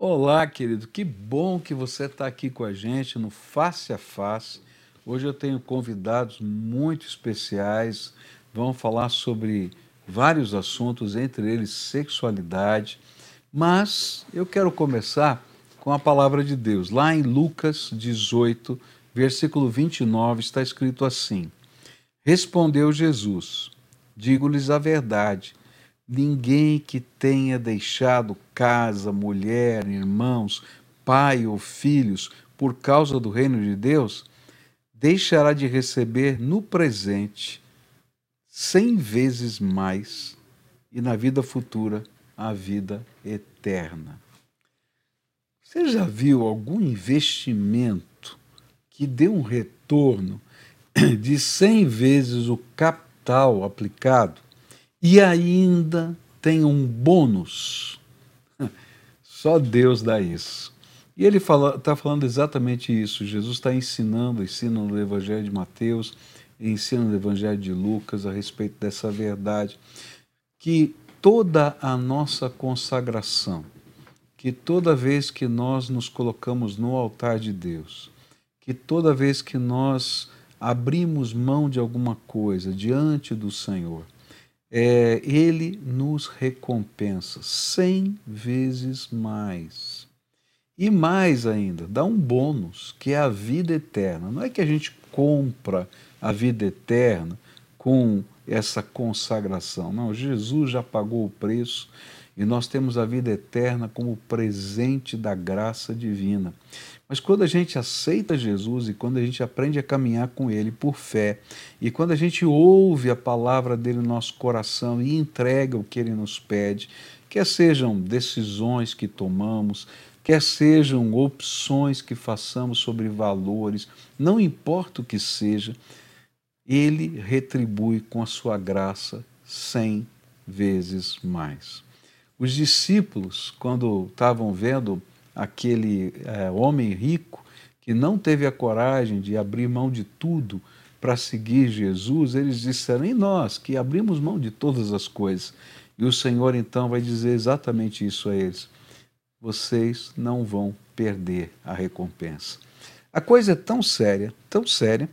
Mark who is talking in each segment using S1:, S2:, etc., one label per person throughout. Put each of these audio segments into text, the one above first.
S1: Olá, querido, que bom que você está aqui com a gente no Face a Face. Hoje eu tenho convidados muito especiais, vão falar sobre vários assuntos, entre eles sexualidade, mas eu quero começar com a palavra de Deus. Lá em Lucas 18, versículo 29, está escrito assim: Respondeu Jesus: Digo-lhes a verdade Ninguém que tenha deixado casa, mulher, irmãos, pai ou filhos por causa do reino de Deus, deixará de receber no presente cem vezes mais e na vida futura a vida eterna. Você já viu algum investimento que dê um retorno de cem vezes o capital aplicado? E ainda tem um bônus. Só Deus dá isso. E ele está falando exatamente isso. Jesus está ensinando, ensina no Evangelho de Mateus, ensina no Evangelho de Lucas a respeito dessa verdade, que toda a nossa consagração, que toda vez que nós nos colocamos no altar de Deus, que toda vez que nós abrimos mão de alguma coisa diante do Senhor, é, ele nos recompensa cem vezes mais. E mais ainda, dá um bônus, que é a vida eterna. Não é que a gente compra a vida eterna com essa consagração. Não, Jesus já pagou o preço e nós temos a vida eterna como presente da graça divina. Mas quando a gente aceita Jesus e quando a gente aprende a caminhar com Ele por fé, e quando a gente ouve a palavra dele no nosso coração e entrega o que Ele nos pede, quer sejam decisões que tomamos, quer sejam opções que façamos sobre valores, não importa o que seja, Ele retribui com a sua graça cem vezes mais. Os discípulos, quando estavam vendo aquele é, homem rico que não teve a coragem de abrir mão de tudo para seguir Jesus, eles disseram: e nós que abrimos mão de todas as coisas? E o Senhor então vai dizer exatamente isso a eles: vocês não vão perder a recompensa. A coisa é tão séria, tão séria,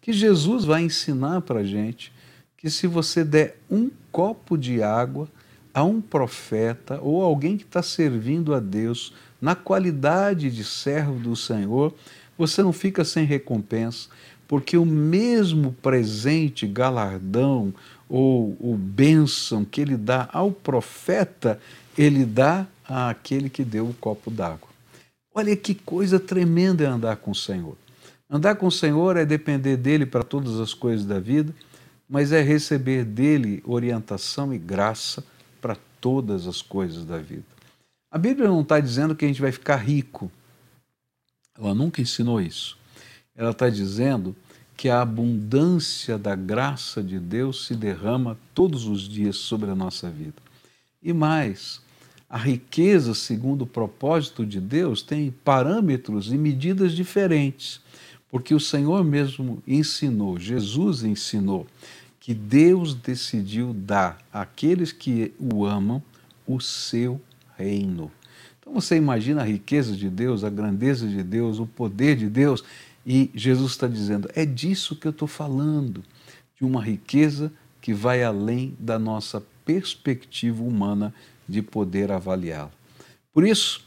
S1: que Jesus vai ensinar para a gente que se você der um copo de água a um profeta ou alguém que está servindo a Deus na qualidade de servo do Senhor, você não fica sem recompensa, porque o mesmo presente, galardão ou o bênção que ele dá ao profeta, ele dá àquele que deu o copo d'água. Olha que coisa tremenda é andar com o Senhor. Andar com o Senhor é depender dele para todas as coisas da vida, mas é receber dele orientação e graça todas as coisas da vida. A Bíblia não está dizendo que a gente vai ficar rico. Ela nunca ensinou isso. Ela está dizendo que a abundância da graça de Deus se derrama todos os dias sobre a nossa vida. E mais, a riqueza, segundo o propósito de Deus, tem parâmetros e medidas diferentes, porque o Senhor mesmo ensinou, Jesus ensinou, que Deus decidiu dar àqueles que o amam o seu reino. Então você imagina a riqueza de Deus, a grandeza de Deus, o poder de Deus, e Jesus está dizendo: é disso que eu estou falando, de uma riqueza que vai além da nossa perspectiva humana de poder avaliá-la. Por isso,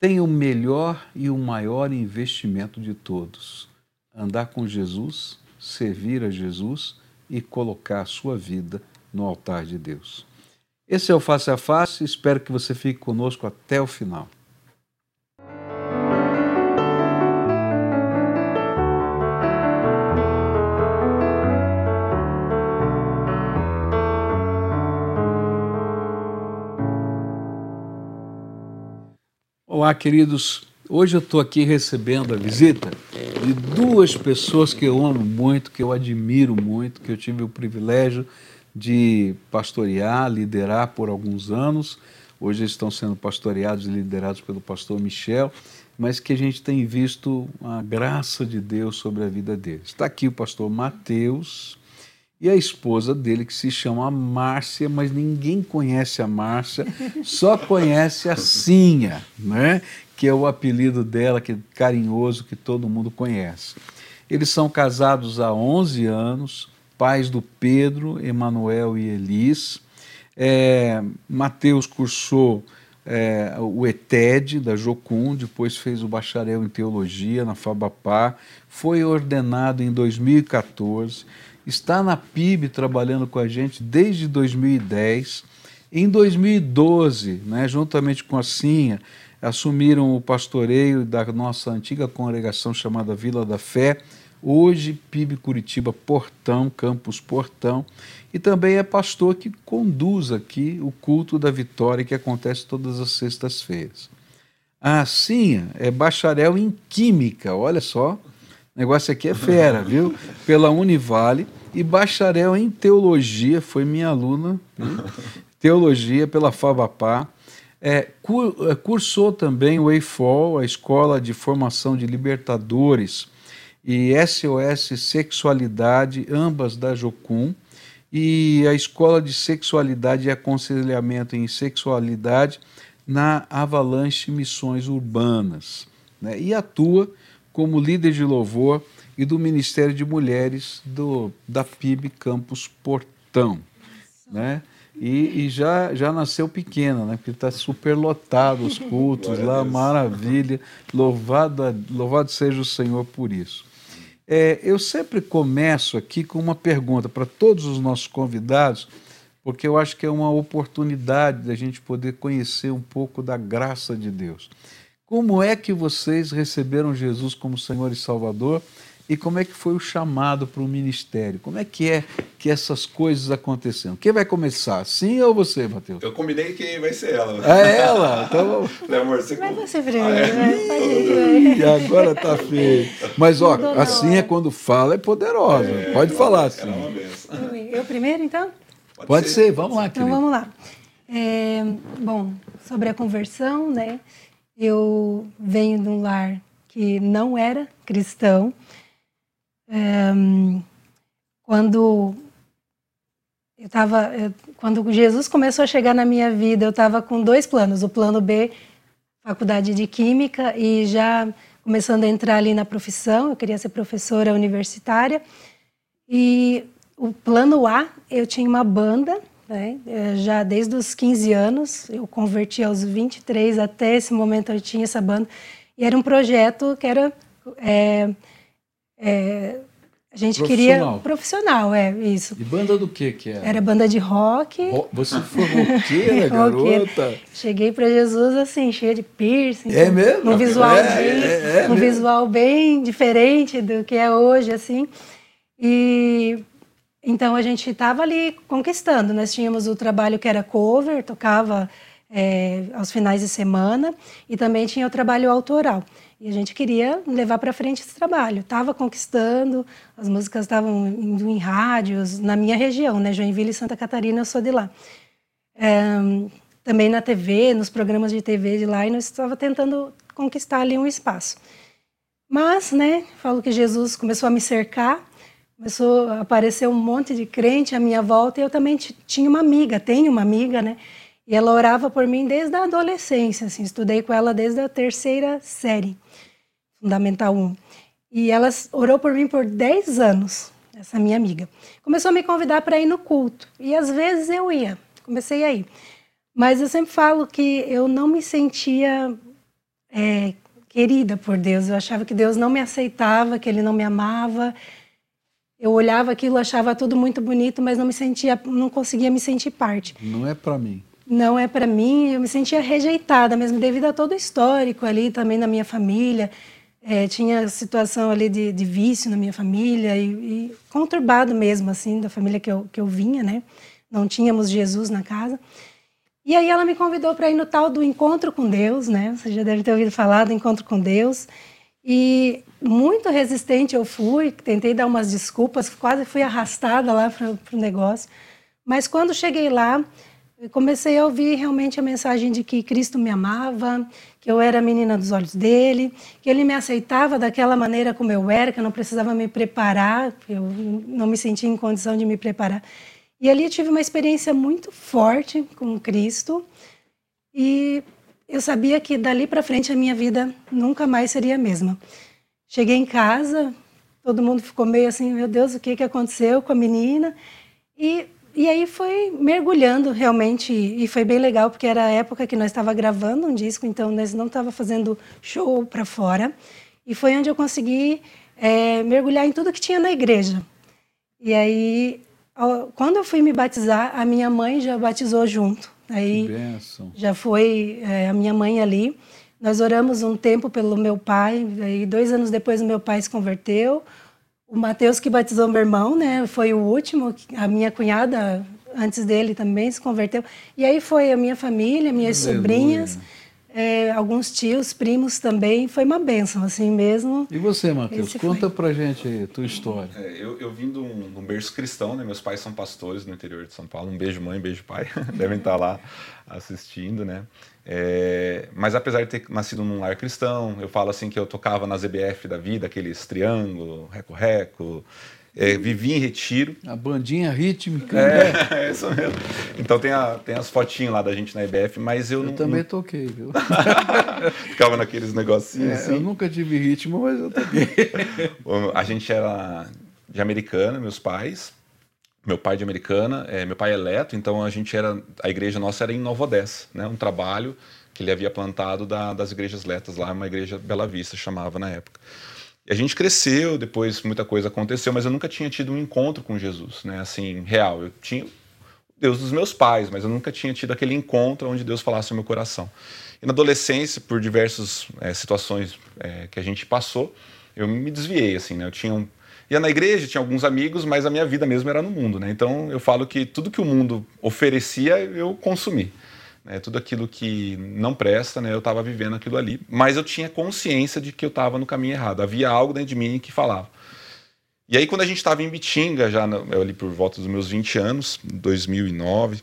S1: tem o melhor e o maior investimento de todos: andar com Jesus, servir a Jesus e colocar a sua vida no altar de Deus. Esse é o Face a Face, espero que você fique conosco até o final. Olá, queridos. Hoje eu estou aqui recebendo a visita de duas pessoas que eu amo muito, que eu admiro muito, que eu tive o privilégio de pastorear, liderar por alguns anos. Hoje estão sendo pastoreados e liderados pelo pastor Michel, mas que a gente tem visto a graça de Deus sobre a vida deles. Está aqui o pastor Mateus e a esposa dele, que se chama Márcia, mas ninguém conhece a Márcia, só conhece a Sinha, né? Que é o apelido dela, que é carinhoso, que todo mundo conhece. Eles são casados há 11 anos, pais do Pedro, Emanuel e Elis. É, Mateus cursou é, o ETED da Jocum, depois fez o bacharel em teologia na Fabapá, foi ordenado em 2014, está na PIB trabalhando com a gente desde 2010. Em 2012, né, juntamente com a Cinha, assumiram o pastoreio da nossa antiga congregação chamada Vila da Fé, hoje PIB Curitiba Portão, Campus Portão, e também é pastor que conduz aqui o culto da vitória que acontece todas as sextas-feiras. A Cinha é bacharel em Química, olha só, o negócio aqui é fera, viu? Pela Univale, e bacharel em Teologia, foi minha aluna, viu? Teologia pela Fabapá, é, é, cursou também o EIFOL, a Escola de Formação de Libertadores, e SOS Sexualidade, ambas da Jocum, e a Escola de Sexualidade e Aconselhamento em Sexualidade na Avalanche Missões Urbanas. Né? E atua como líder de louvor e do Ministério de Mulheres do, da PIB Campus Portão. Né? E, e, já, já nasceu pequena, né? Porque está super lotado os cultos lá, maravilha. Louvado, louvado seja o Senhor por isso. É, eu sempre começo aqui com uma pergunta para todos os nossos convidados, porque eu acho que é uma oportunidade da gente poder conhecer um pouco da graça de Deus. Como é que vocês receberam Jesus como Senhor e Salvador? E como é que foi o chamado para o ministério? Como é que é que essas coisas aconteceram? Quem vai começar? Sim ou você, Matheus?
S2: Eu combinei que vai ser ela.
S1: É ela? Então...
S3: Falei, amor, você... Vai você primeiro, ah,
S1: é? E agora tá feio. Mas, ó, assim é quando fala, é poderosa. É, Pode falar assim.
S3: Eu primeiro, então?
S1: Pode, Pode ser. ser. vamos lá,
S3: Então, vamos lá. É, bom, sobre a conversão, né? Eu venho de um lar que não era cristão, quando eu estava, quando Jesus começou a chegar na minha vida, eu estava com dois planos: o plano B, faculdade de química, e já começando a entrar ali na profissão, eu queria ser professora universitária. E o plano A, eu tinha uma banda, né? já desde os 15 anos, eu converti aos 23, até esse momento eu tinha essa banda, e era um projeto que era é, é, a gente queria profissional, é isso.
S1: E banda do que que era?
S3: Era banda de rock.
S1: Ro você foi roqueira, garota?
S3: Cheguei para Jesus assim, cheia de piercing.
S1: É mesmo?
S3: Um visual é, bem, é, é, um visual bem diferente do que é hoje, assim. E então a gente estava ali conquistando. Nós tínhamos o trabalho que era cover, tocava é, aos finais de semana, e também tinha o trabalho autoral. E a gente queria levar para frente esse trabalho. Estava conquistando, as músicas estavam indo em rádios, na minha região, né? Joinville e Santa Catarina, eu sou de lá. É, também na TV, nos programas de TV de lá, e nós estava tentando conquistar ali um espaço. Mas, né, falo que Jesus começou a me cercar, começou a aparecer um monte de crente à minha volta, e eu também tinha uma amiga, tenho uma amiga, né, e ela orava por mim desde a adolescência, assim, estudei com ela desde a terceira série, Fundamental 1. E ela orou por mim por 10 anos, essa minha amiga. Começou a me convidar para ir no culto, e às vezes eu ia, comecei a ir. Mas eu sempre falo que eu não me sentia é, querida por Deus, eu achava que Deus não me aceitava, que Ele não me amava. Eu olhava aquilo, achava tudo muito bonito, mas não me sentia, não conseguia me sentir parte.
S1: Não é para mim
S3: não é para mim. Eu me sentia rejeitada mesmo, devido a todo o histórico ali também na minha família. É, tinha situação ali de, de, vício na minha família e, e, conturbado mesmo, assim, da família que eu, que eu vinha, né? Não tínhamos Jesus na casa. E aí ela me convidou para ir no tal do encontro com Deus, né? Você já deve ter ouvido falar do encontro com Deus. E muito resistente eu fui, tentei dar umas desculpas, quase fui arrastada lá para o negócio. Mas quando cheguei lá, Eu comecei a ouvir realmente a mensagem de que Cristo me amava, que eu era a menina dos olhos dele, que ele me aceitava daquela maneira como eu era, que eu não precisava me preparar, eu não me sentia em condição de me preparar. E ali eu tive uma experiência muito forte com Cristo e eu sabia que dali para frente a minha vida nunca mais seria a mesma. Cheguei em casa, todo mundo ficou meio assim, meu Deus, o que, que aconteceu com a menina? E, e aí foi mergulhando realmente, e foi bem legal, porque era a época que nós estava gravando um disco, então nós não estava fazendo show para fora. E foi onde eu consegui é, mergulhar em tudo que tinha na igreja. E aí, quando eu fui me batizar, a minha mãe já batizou junto. Aí já foi é, a minha mãe ali. Nós oramos um tempo pelo meu pai, aí dois anos depois o meu pai se converteu. O Mateus que batizou meu irmão, né, foi o último. A minha cunhada antes dele também se converteu. E aí foi a minha família, minhas Aleluia. sobrinhas é, alguns tios, primos também. Foi uma benção, assim mesmo.
S1: E você, Matheus? Conta foi. pra gente a tua história.
S2: É, eu, eu vim de um, de um, berço cristão, né? Meus pais são pastores no interior de São Paulo. Um beijo, mãe, beijo, pai. Devem estar lá assistindo, né? É, mas apesar de ter nascido num lar cristão, eu falo assim que eu tocava nas EBF da vida, aqueles triângulo, reco-reco, é, vivi em retiro.
S1: A bandinha rítmica.
S2: É, né? é isso mesmo. Então tem, a, tem as fotinhas lá da gente na IBF, mas eu,
S1: eu
S2: não.
S1: também
S2: não...
S1: toquei, viu?
S2: Ficava naqueles negocinhos
S1: é,
S2: assim.
S1: Eu nunca tive ritmo, mas eu toquei.
S2: a gente era de americana, meus pais. Meu pai de americana, é, meu pai é eleto, então a gente era. A igreja nossa era em Nova Odessa, né? Um trabalho que ele havia plantado da, das igrejas letas lá, uma igreja Bela Vista chamava na época. E a gente cresceu, depois muita coisa aconteceu, mas eu nunca tinha tido um encontro com Jesus, né? Assim, real. Eu tinha Deus dos meus pais, mas eu nunca tinha tido aquele encontro onde Deus falasse no meu coração. E na adolescência, por diversas é, situações é, que a gente passou, eu me desviei, assim, né? Eu tinha um... ia na igreja, tinha alguns amigos, mas a minha vida mesmo era no mundo, né? Então eu falo que tudo que o mundo oferecia, eu consumi né, tudo aquilo que não presta, né, eu estava vivendo aquilo ali, mas eu tinha consciência de que eu estava no caminho errado. Havia algo dentro de mim que falava. E aí, quando a gente estava em Bitinga, já ali por volta dos meus 20 anos, 2009,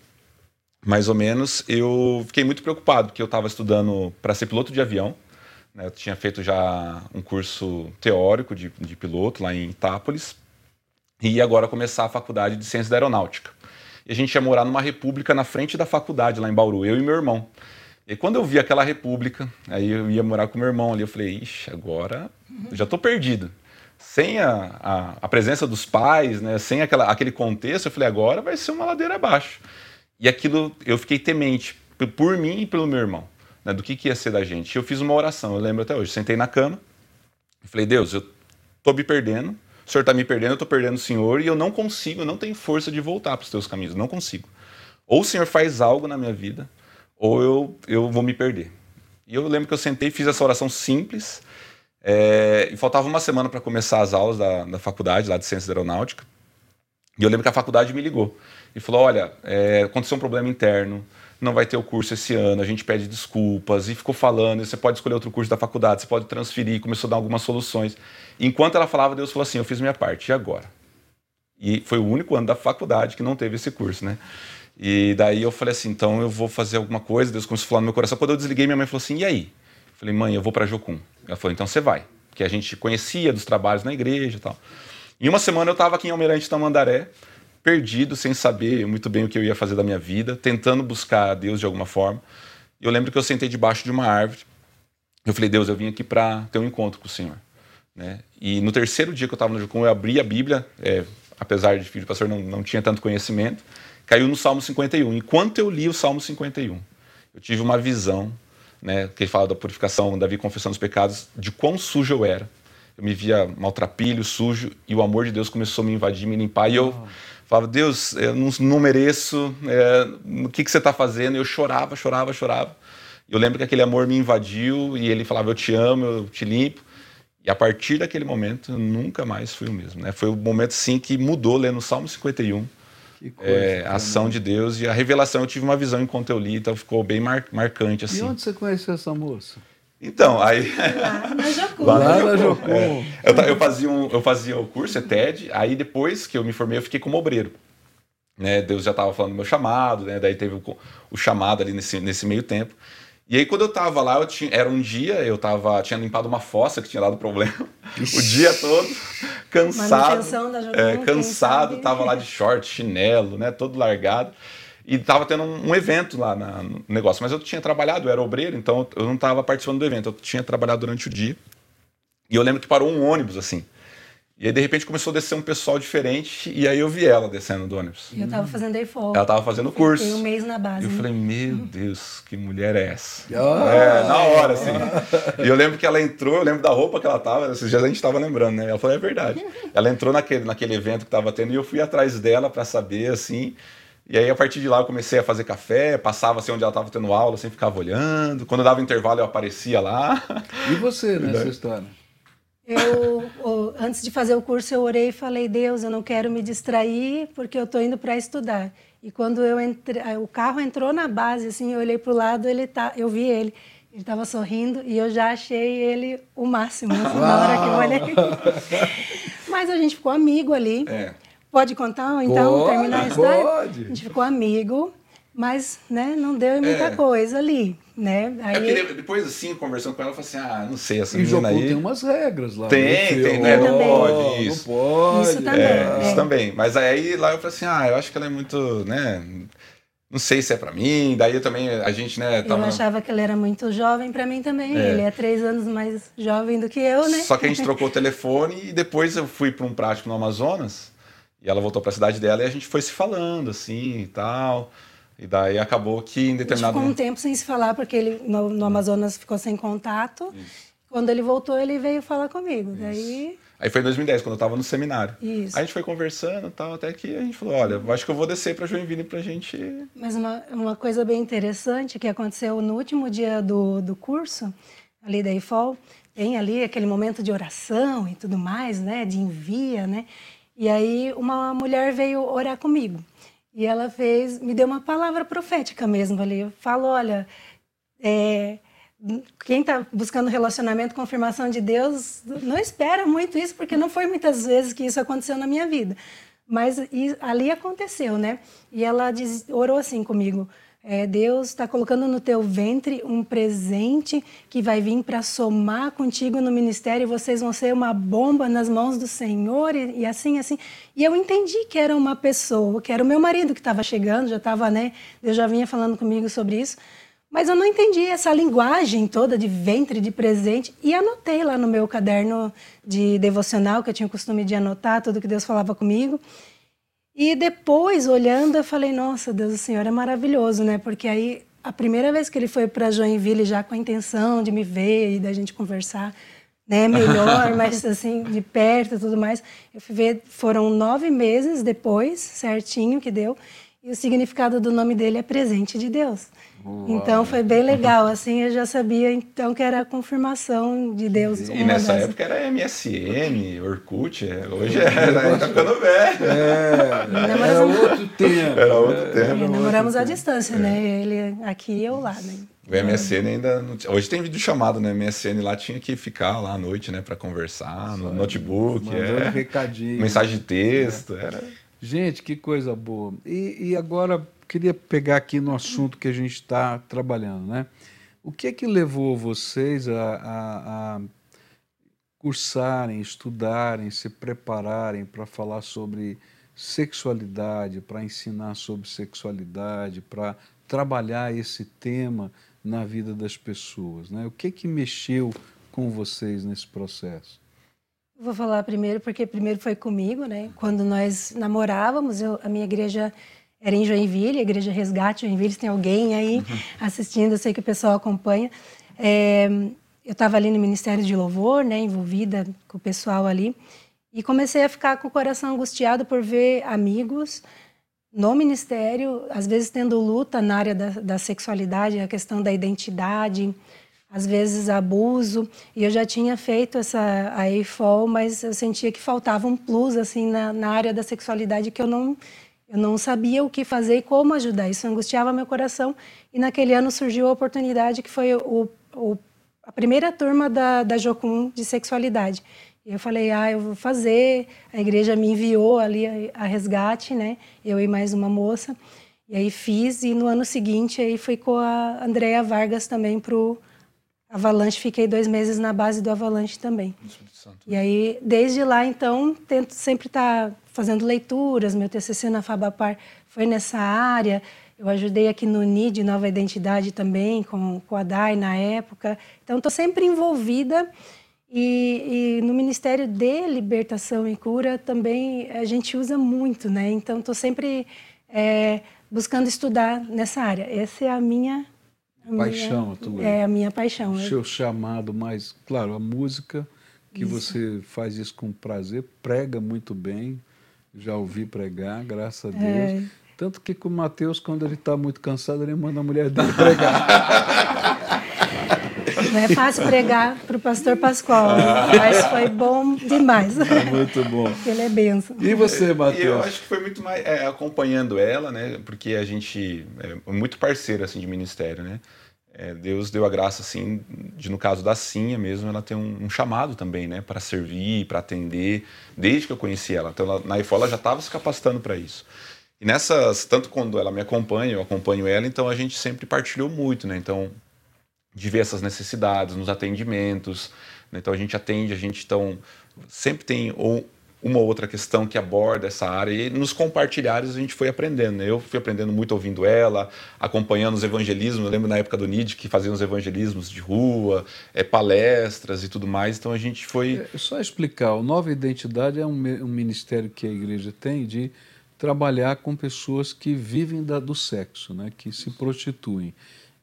S2: mais ou menos, eu fiquei muito preocupado, porque eu estava estudando para ser piloto de avião. Né, eu tinha feito já um curso teórico de, de piloto lá em Itápolis, e agora começar a faculdade de ciência da aeronáutica e a gente ia morar numa república na frente da faculdade, lá em Bauru, eu e meu irmão. E quando eu vi aquela república, aí eu ia morar com meu irmão ali, eu falei, ixi, agora eu já estou perdido. Sem a, a, a, presença dos pais, né, sem aquela, aquele contexto, eu falei, agora vai ser uma ladeira abaixo. E aquilo, eu fiquei temente por mim e pelo meu irmão, né, do que, que ia ser da gente. Eu fiz uma oração, eu lembro até hoje, sentei na cama, e falei, Deus, eu estou me perdendo, o senhor está me perdendo, eu estou perdendo o senhor e eu não consigo, eu não tenho força de voltar para os teus caminhos, não consigo. Ou o senhor faz algo na minha vida, ou eu, eu vou me perder. E eu lembro que eu sentei e fiz essa oração simples, é, e faltava uma semana para começar as aulas da, da faculdade, lá de Ciências Aeronáutica. E eu lembro que a faculdade me ligou e falou: Olha, é, aconteceu um problema interno, não vai ter o curso esse ano, a gente pede desculpas, e ficou falando, você pode escolher outro curso da faculdade, você pode transferir, começou a dar algumas soluções. Enquanto ela falava, Deus falou assim, eu fiz minha parte, e agora? E foi o único ano da faculdade que não teve esse curso, né? E daí eu falei assim, então eu vou fazer alguma coisa, Deus começou a falar no meu coração. Quando eu desliguei, minha mãe falou assim, e aí? Eu falei, mãe, eu vou para Jocum. Ela falou, então você vai, porque a gente conhecia dos trabalhos na igreja e tal. Em uma semana eu estava aqui em Almirante Tamandaré, perdido, sem saber muito bem o que eu ia fazer da minha vida, tentando buscar a Deus de alguma forma. Eu lembro que eu sentei debaixo de uma árvore. Eu falei, Deus, eu vim aqui para ter um encontro com o Senhor. Né? E no terceiro dia que eu estava no Jucum, eu abri a Bíblia, é, apesar de filho de pastor não, não tinha tanto conhecimento, caiu no Salmo 51. Enquanto eu li o Salmo 51, eu tive uma visão, né, que ele fala da purificação, Davi confessando os pecados, de quão sujo eu era. Eu me via maltrapilho, sujo, e o amor de Deus começou a me invadir, me limpar, e eu... Falava, Deus, eu não, não mereço, é, o que, que você está fazendo? Eu chorava, chorava, chorava. Eu lembro que aquele amor me invadiu e ele falava, eu te amo, eu te limpo. E a partir daquele momento, eu nunca mais fui o mesmo. Né? Foi o momento, sim, que mudou, lendo o Salmo 51, coisa, é, a ação de Deus e a revelação. Eu tive uma visão enquanto eu li, então ficou bem mar marcante. Assim. E
S1: onde você conheceu essa moça?
S2: Então, aí.
S3: Lá na Jocum.
S1: Lá na Jocum.
S2: É. Eu, eu, fazia um, eu fazia o curso, é TED, aí depois que eu me formei, eu fiquei como obreiro. né? Deus já estava falando do meu chamado, né? Daí teve o, o, chamado ali nesse, nesse meio tempo. E aí quando eu estava lá, eu tinha, era um dia, eu tava, tinha limpado uma fossa que tinha dado problema o dia todo, cansado. É, cansado, tava lá de short, chinelo, né? Todo largado. E tava tendo um, um evento lá na, no negócio. Mas eu tinha trabalhado, eu era obreiro, então eu não estava participando do evento. Eu tinha trabalhado durante o dia. E eu lembro que parou um ônibus assim. E aí, de repente, começou a descer um pessoal diferente, e aí eu vi ela descendo do ônibus.
S3: E eu tava fazendo aí fora.
S2: Ela tava fazendo curso.
S3: Fiquei um mês na base.
S2: E eu né? falei, meu Deus, que mulher é essa? Oh, é, na hora, assim. e eu lembro que ela entrou, eu lembro da roupa que ela tava, esses dias a gente tava lembrando, né? Ela falou, é verdade. Ela entrou naquele, naquele evento que tava tendo, e eu fui atrás dela para saber, assim... E aí, a partir de lá, eu comecei a fazer café, passava assim onde ela estava tendo aula, assim, ficava olhando. Quando dava intervalo, eu aparecia lá.
S1: E você nessa história?
S3: Eu, antes de fazer o curso, eu orei e falei: Deus, eu não quero me distrair porque eu estou indo para estudar. E quando eu entrei, o carro entrou na base, assim, eu olhei para o lado, ele tá, eu vi ele. Ele estava sorrindo e eu já achei ele o máximo assim, na hora que eu olhei. Mas a gente ficou amigo ali. É. Pode contar, então, pode, terminar a história? Pode. A gente ficou amigo, mas né, não deu muita é. coisa ali. Né?
S2: Aí... É porque depois, assim, conversando com ela, eu falei assim, ah, não sei, essa e menina
S1: aí... tem umas regras lá.
S2: Tem, né? tem, né? Não pode,
S1: isso. Não pode.
S3: Isso também.
S2: É, é. Isso também. Mas aí lá eu falei assim, ah, eu acho que ela é muito, né... Não sei se é para mim, daí eu também, a gente, né...
S3: Tava... Eu achava que ele era muito jovem para mim também, é. ele é três anos mais jovem do que eu, né?
S2: Só que a gente trocou o telefone e depois eu fui para um prático no Amazonas, e ela voltou para a cidade dela e a gente foi se falando, assim, e tal... E daí acabou que em determinado
S3: ficou um tempo sem se falar, porque ele no, no Amazonas ficou sem contato. Isso. Quando ele voltou, ele veio falar comigo. Isso. Daí...
S2: Aí foi em 2010, quando eu estava no seminário.
S3: Isso.
S2: Aí a gente foi conversando e tal, até que a gente falou, olha, acho que eu vou descer para Joinville para a gente...
S3: Mas uma, uma coisa bem interessante que aconteceu no último dia do, do curso, ali da IFOL, tem ali aquele momento de oração e tudo mais, né, de envia, né? E aí uma mulher veio orar comigo. E ela fez, me deu uma palavra profética mesmo ali. Eu falo, olha, é, quem está buscando relacionamento, confirmação de Deus, não espera muito isso, porque não foi muitas vezes que isso aconteceu na minha vida. Mas ali aconteceu, né? E ela diz, orou assim comigo: é, Deus está colocando no teu ventre um presente que vai vir para somar contigo no ministério e vocês vão ser uma bomba nas mãos do Senhor e, e, assim, assim. E eu entendi que era uma pessoa, que era o meu marido que estava chegando, já estava, né? Deus já vinha falando comigo sobre isso. Mas eu não entendi essa linguagem toda de ventre, de presente. E anotei lá no meu caderno de devocional, que eu tinha o costume de anotar tudo que Deus falava comigo. E depois, olhando, eu falei, nossa, Deus, o Senhor é maravilhoso, né? Porque aí, a primeira vez que ele foi para Joinville, já com a intenção de me ver e da gente conversar, né, melhor, mas assim, de perto e tudo mais, eu fui ver, foram nove meses depois, certinho que deu, e o significado do nome dele é presente de Deus. Uau. Então foi bem legal, assim, eu já sabia então que era a confirmação de Deus.
S2: E nessa das... época era MSN, Orkut, é, hoje é, né? tá ficando velho.
S1: É, era outro tempo.
S2: Era outro tempo.
S3: E namoramos à distância, né? Ele aqui e eu lá, né?
S2: O MSN ainda não tinha. Hoje tem vídeo chamado, né? MSN lá tinha que ficar lá à noite, né? Para conversar no notebook.
S1: é. um recadinho.
S2: Mensagem de texto. É. Era...
S1: Gente, que coisa boa. E, e agora, queria pegar aqui no assunto que a gente está trabalhando, né? O que é que levou vocês a, a, a cursarem, estudarem, se prepararem para falar sobre sexualidade, para ensinar sobre sexualidade, para trabalhar esse tema na vida das pessoas, né? O que é que mexeu com vocês nesse processo?
S3: Vou falar primeiro porque primeiro foi comigo, né? Quando nós namorávamos, eu, a minha igreja era em Joinville, a igreja Resgate Joinville. Se tem alguém aí uhum. assistindo, eu sei que o pessoal acompanha. É, eu estava ali no Ministério de Louvor, né? Envolvida com o pessoal ali e comecei a ficar com o coração angustiado por ver amigos no ministério, às vezes tendo luta na área da, da sexualidade, a questão da identidade às vezes abuso, e eu já tinha feito essa a EIFOL, mas eu sentia que faltava um plus assim na, na área da sexualidade que eu não eu não sabia o que fazer e como ajudar. Isso angustiava meu coração. E naquele ano surgiu a oportunidade que foi o, o a primeira turma da, da Jocum de sexualidade. Eu falei, ah, eu vou fazer. A igreja me enviou ali a, a resgate, né? Eu e mais uma moça. E aí fiz e no ano seguinte aí fui com a Andrea Vargas também pro Avalanche. Fiquei dois meses na base do Avalanche também. E aí desde lá então tento sempre estar tá fazendo leituras. Meu TCC na Fabapar foi nessa área. Eu ajudei aqui no NID, Nova Identidade também, com, com a DAI na época. Então, estou sempre envolvida. E, e, no Ministério de Libertação e Cura também a gente usa muito, né? Então, estou sempre é, buscando estudar nessa área. Essa é a minha...
S1: A paixão, minha,
S3: tua. É a minha paixão. O
S1: é. seu chamado mais... Claro, a música, que isso. você faz isso com prazer, prega muito bem. Já ouvi pregar, graças a Deus. É. Tanto que com o Mateus, quando ele está muito cansado, ele manda a mulher dele pregar.
S3: Não é fácil pregar para o pastor Pascoal, mas foi bom demais.
S1: É muito bom.
S3: Ele é benção.
S1: E você, Matheus?
S2: Eu acho que foi muito mais é, acompanhando ela, né? Porque a gente é muito parceiro assim de ministério, né? É, Deus deu a graça assim, de no caso da Cinha mesmo, ela tem um, um chamado também, né? Para servir, para atender, desde que eu conheci ela. Então, ela, na IFO ela já estava se capacitando para isso. E nessas, tanto quando ela me acompanha, eu acompanho ela, então a gente sempre partilhou muito, né? Então, de ver essas necessidades nos atendimentos. Né? Então a gente atende, a gente então sempre tem ou uma ou outra questão que aborda essa área e nos compartilhares a gente foi aprendendo. Né? Eu fui aprendendo muito ouvindo ela, acompanhando os evangelismos. Eu lembro na época do NID que faziam os evangelismos de rua, é, palestras e tudo mais. Então a gente foi.
S1: É, só explicar: o Nova Identidade é um, um ministério que a igreja tem de trabalhar com pessoas que vivem da, do sexo, né, que se prostituem,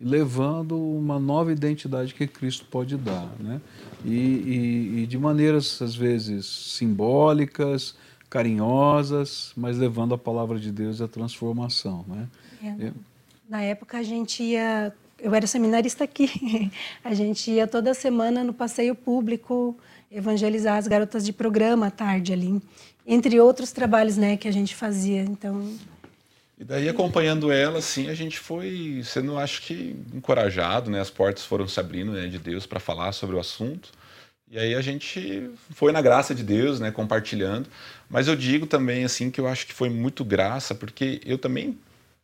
S1: levando uma nova identidade que Cristo pode dar, né, e, e, e de maneiras às vezes simbólicas, carinhosas, mas levando a palavra de Deus e a transformação, né.
S3: É. Na época a gente ia, eu era seminarista aqui, a gente ia toda semana no passeio público evangelizar as garotas de programa à tarde ali entre outros trabalhos né, que a gente fazia. Então.
S2: E daí, acompanhando ela, assim, a gente foi sendo, acho que, encorajado, né? As portas foram se abrindo né, de Deus para falar sobre o assunto. E aí a gente foi na graça de Deus, né, compartilhando. Mas eu digo também, assim, que eu acho que foi muito graça, porque eu também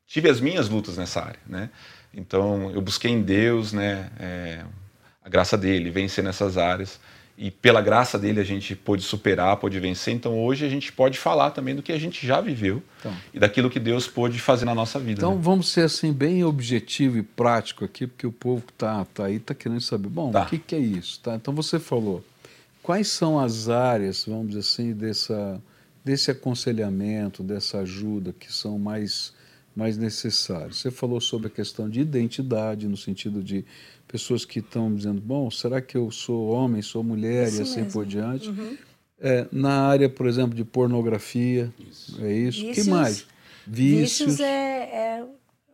S2: tive as minhas lutas nessa área, né? Então, eu busquei em Deus, né, é, a graça dele, vencer nessas áreas e pela graça dele a gente pôde superar, pôde vencer. Então hoje a gente pode falar também do que a gente já viveu então, e daquilo que Deus pôde fazer na nossa vida.
S1: Então
S2: né?
S1: vamos ser assim bem objetivo e prático aqui, porque o povo que está tá aí está querendo saber. Bom, tá. o que, que, é isso? Tá? Então você falou quais são as áreas, vamos dizer assim, dessa, desse aconselhamento, dessa ajuda que são mais mais necessárias. Você falou sobre a questão de identidade no sentido de pessoas que estão dizendo, bom, será que eu sou homem, sou mulher isso e assim mesmo. por diante. Uhum. É, na área, por exemplo, de pornografia, isso. é isso. O que mais?
S3: Vícios. Vícios é, é,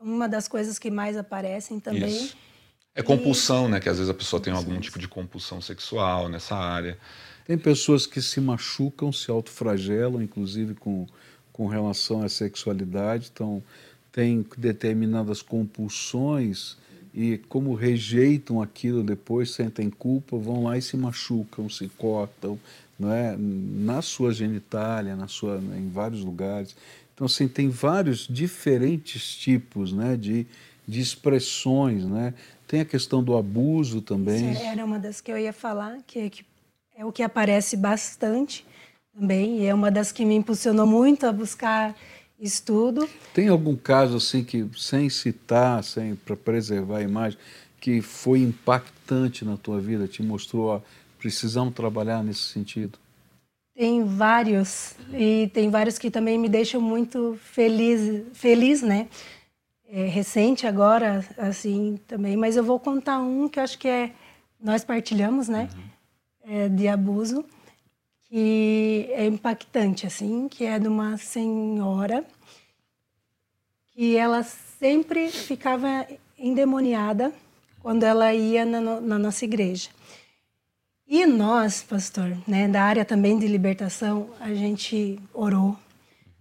S3: uma das coisas que mais aparecem também. Isso.
S2: É compulsão, e... né? Que às vezes a pessoa tem algum tipo de compulsão sexual nessa área.
S1: Tem pessoas que se machucam, se autofragelam, inclusive com, com relação à sexualidade. Então, tem determinadas compulsões e como rejeitam aquilo depois, sentem culpa, vão lá e se machucam, se cortam, não é? na sua genitália, na sua, em vários lugares. Então, assim, tem vários diferentes tipos né, de, de expressões. Né? Tem a questão do abuso também.
S3: Isso era uma das que eu ia falar, que é, que é o que aparece bastante também, e é uma das que me impulsionou muito a buscar estudo.
S1: Tem algum caso assim que, sem citar, sem para preservar a imagem, que foi impactante na tua vida, te mostrou, ó, precisamos trabalhar nesse sentido?
S3: Tem vários e tem vários que também me deixam muito feliz, feliz, né? É, recente agora, assim também, mas eu vou contar um que eu acho que é nós partilhamos, né? Uhum. É, de abuso que é impactante, assim, que é de uma senhora que ela sempre ficava endemoniada quando ela ia na, na nossa igreja. E nós, pastor, né, da área também de libertação, a gente orou,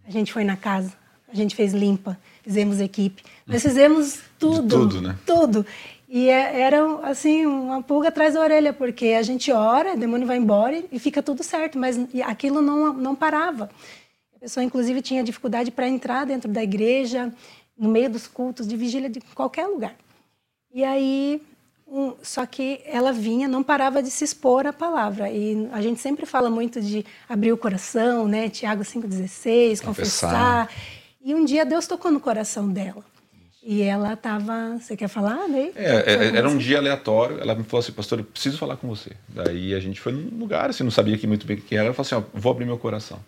S3: a gente foi na casa, a gente fez limpa, fizemos equipe, nós fizemos tudo,
S2: de tudo, né?
S3: tudo. E é, era assim uma pulga atrás da orelha, porque a gente ora, o demônio vai embora e fica tudo certo, mas aquilo não, não parava. A pessoa, inclusive, tinha dificuldade para entrar dentro da igreja, no meio dos cultos, de vigília, de qualquer lugar. E aí, um, só que ela vinha, não parava de se expor à palavra. E a gente sempre fala muito de abrir o coração, né? Tiago 5,16, confessar. confessar. E um dia Deus tocou no coração dela. E ela estava. Você quer falar, né?
S2: É, é era um dia aleatório. Ela me falou assim, pastor, eu preciso falar com você. Daí a gente foi num lugar, assim, não sabia que muito bem o que era. Ela falou assim: ó, vou abrir meu coração.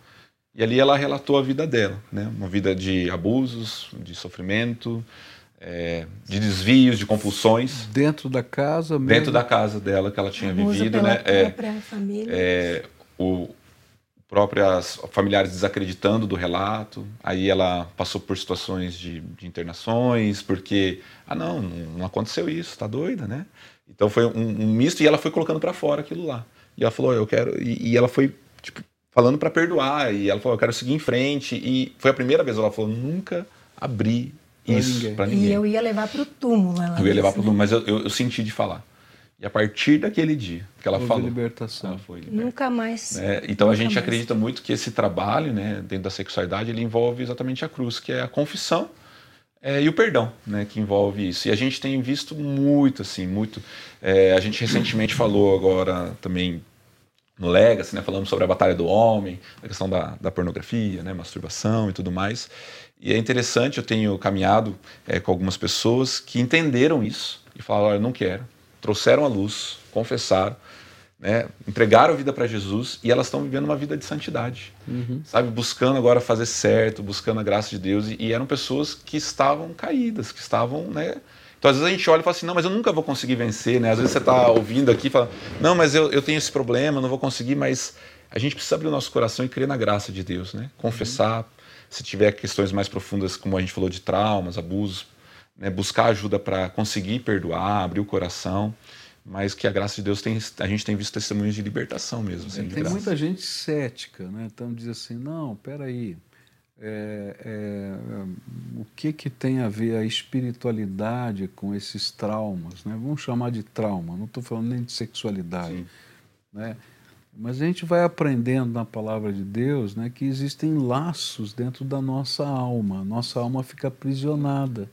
S2: E ali ela relatou a vida dela, né? Uma vida de abusos, de sofrimento, é, de desvios, de compulsões.
S1: Dentro da casa mesmo?
S2: Dentro da casa dela que ela tinha Abuso vivido, pela né?
S3: É, própria é, família.
S2: É, o, próprias familiares desacreditando do relato. Aí ela passou por situações de, de internações, porque, ah, não, não aconteceu isso, tá doida, né? Então foi um, um misto e ela foi colocando para fora aquilo lá. E ela falou, eu quero. E, e ela foi, tipo, falando para perdoar. E ela falou, eu quero seguir em frente. E foi a primeira vez que ela falou, nunca abri isso para ninguém.
S3: E eu ia levar para o túmulo.
S2: Ela eu ia levar para o túmulo, mas eu, eu, eu senti de falar. E a partir daquele dia que ela falou,
S1: libertação. Ela
S3: foi liberta. Nunca mais.
S2: É, então nunca a gente mais. acredita muito que esse trabalho, né, dentro da sexualidade, ele envolve exatamente a cruz, que é a confissão é, e o perdão, né, que envolve isso. E a gente tem visto muito, assim, muito. É, a gente recentemente falou agora também no Legacy, né, falamos sobre a batalha do homem, a questão da, da pornografia, né, masturbação e tudo mais. E é interessante, eu tenho caminhado é, com algumas pessoas que entenderam isso e falaram: olha, eu não quero trouxeram a luz, confessaram, né, entregaram a vida para Jesus e elas estão vivendo uma vida de santidade, uhum. sabe? Buscando agora fazer certo, buscando a graça de Deus. E, e, eram pessoas que estavam caídas, que estavam, né? Então, às vezes a gente olha e fala assim: não, mas eu nunca vou conseguir vencer, né? Às vezes você está ouvindo aqui e fala: não, mas eu, eu tenho esse problema, não vou conseguir, mas a gente precisa abrir o nosso coração e crer na graça de Deus, né? Confessar. Uhum. Se tiver questões mais profundas, como a gente falou de traumas, abusos, né, buscar ajuda para conseguir perdoar, abrir o coração, mas que a graça de Deus tem, a gente tem visto testemunhos de libertação mesmo. Assim,
S1: tem muita gente cética, né? Então diz assim, não, peraí, é, é, o que que tem a ver a espiritualidade com esses traumas, né? Vamos chamar de trauma, não estou falando nem de sexualidade, Sim. né? Mas a gente vai aprendendo na palavra de Deus né, que existem laços dentro da nossa alma. Nossa alma fica aprisionada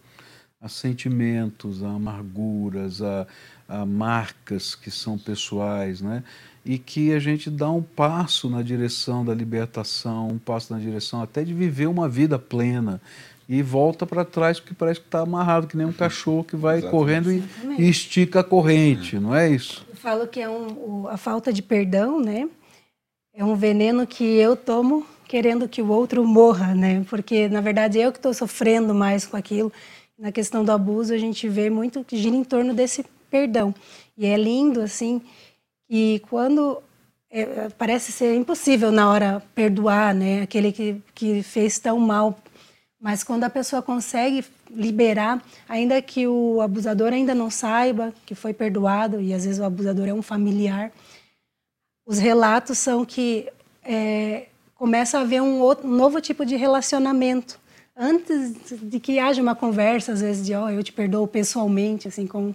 S1: a sentimentos, a amarguras, a, a marcas que são pessoais, né? E que a gente dá um passo na direção da libertação, um passo na direção até de viver uma vida plena e volta para trás porque parece que está amarrado, que nem um cachorro que vai Exatamente. correndo e, e, estica a corrente, não é isso?
S3: Eu falo que é um, a falta de perdão, né? É um veneno que eu tomo querendo que o outro morra, né? Porque na verdade eu que estou sofrendo mais com aquilo na questão do abuso, a gente vê muito que gira em torno desse perdão. E é lindo, assim, e quando é, parece ser impossível na hora perdoar, né, aquele que, que fez tão mal, mas quando a pessoa consegue liberar, ainda que o abusador ainda não saiba que foi perdoado, e às vezes o abusador é um familiar, os relatos são que é, começa a haver um, outro, um novo tipo de relacionamento antes de que haja uma conversa, às vezes, de, ó, oh, eu te perdoo pessoalmente, assim, com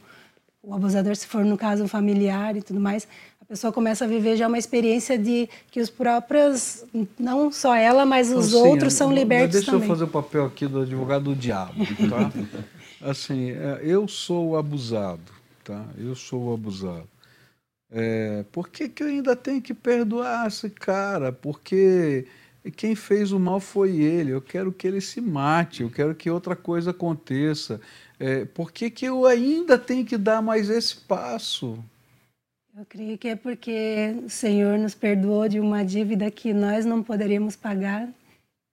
S3: o abusador, se for, no caso, um familiar e tudo mais, a pessoa começa a viver já uma experiência de que os próprios, não só ela, mas os assim, outros são libertos
S1: deixa
S3: também.
S1: Deixa eu fazer o papel aqui do advogado do diabo, tá? assim, é, eu sou o abusado, tá? Eu sou o abusado. É, por que, que eu ainda tenho que perdoar esse cara? Porque e quem fez o mal foi ele. Eu quero que ele se mate, eu quero que outra coisa aconteça. É, por que, que eu ainda tenho que dar mais esse passo?
S3: Eu creio que é porque o Senhor nos perdoou de uma dívida que nós não poderíamos pagar.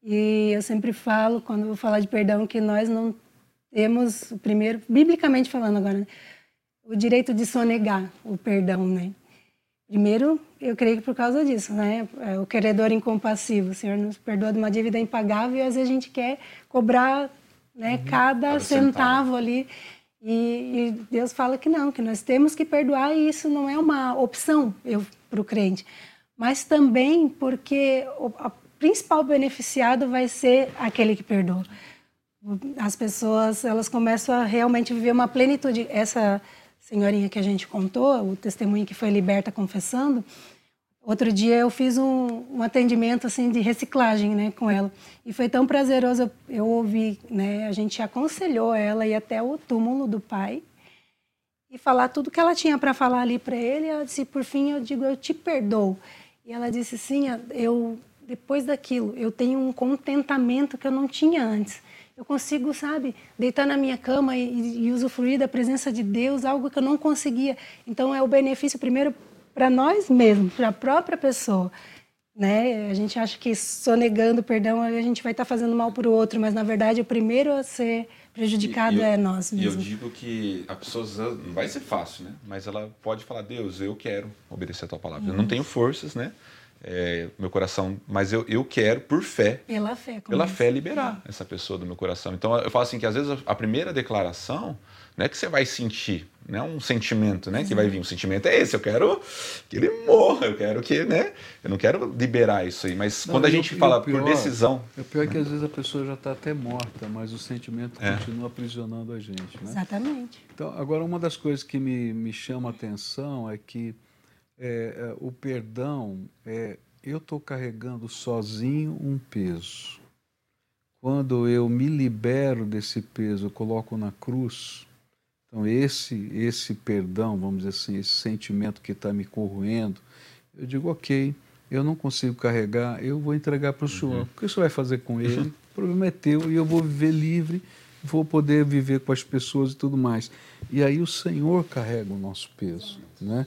S3: E eu sempre falo, quando vou falar de perdão, que nós não temos, primeiro, biblicamente falando agora, né, o direito de sonegar o perdão, né? Primeiro, eu creio que por causa disso, né? É, o credor incompassivo, o Senhor nos perdoa de uma dívida impagável e às vezes a gente quer cobrar né, uhum, cada, cada centavo, centavo, ali. E, e, Deus fala que não, que nós temos que perdoar e isso não é uma opção para o crente. Mas também porque o principal beneficiado vai ser aquele que perdoa. as pessoas elas começam a realmente viver uma plenitude. Essa senhorinha que a gente contou, o testemunho que foi liberta confessando, outro dia eu fiz um, um atendimento assim de reciclagem, né, com ela e foi tão prazeroso eu, eu ouvir, né, a gente aconselhou ela ir até o túmulo do pai e falar tudo que ela tinha para falar ali para ele. Ela disse, por fim, eu digo, eu te perdoo. E ela disse, sim, eu depois daquilo eu tenho um contentamento que eu não tinha antes eu consigo, sabe, deitar na minha cama e, e usufruir da presença de Deus, algo que eu não conseguia. Então é o benefício primeiro para nós mesmos, para a própria pessoa. Né? A gente acha que sonegando perdão a gente vai estar tá fazendo mal para o outro, mas na verdade o primeiro a ser prejudicado
S2: eu,
S3: é nós mesmos.
S2: E eu digo que a pessoa não vai ser fácil, né? Mas ela pode falar Deus, eu quero obedecer a tua palavra. Eu não tenho forças, né? É, meu coração, mas eu, eu quero, por fé,
S3: pela fé,
S2: pela fé liberar essa pessoa do meu coração. Então eu falo assim que às vezes a primeira declaração não é que você vai sentir, não é um sentimento, né, que vai vir. Um sentimento é esse, eu quero que ele morra, eu quero que, né, eu não quero liberar isso aí. Mas não, quando a gente fala pior, por decisão,
S1: é pior que às vezes a pessoa já está até morta, mas o sentimento é. continua aprisionando a gente, né?
S3: Exatamente.
S1: Então agora uma das coisas que me, me chama a atenção é que é, é, o perdão é eu estou carregando sozinho um peso. Quando eu me libero desse peso, eu coloco na cruz. Então esse esse perdão, vamos dizer assim, esse sentimento que está me corroendo, eu digo ok, eu não consigo carregar, eu vou entregar para o Senhor. Uhum. O que o Senhor vai fazer com ele? O problema é teu e eu vou viver livre, vou poder viver com as pessoas e tudo mais. E aí o Senhor carrega o nosso peso, né?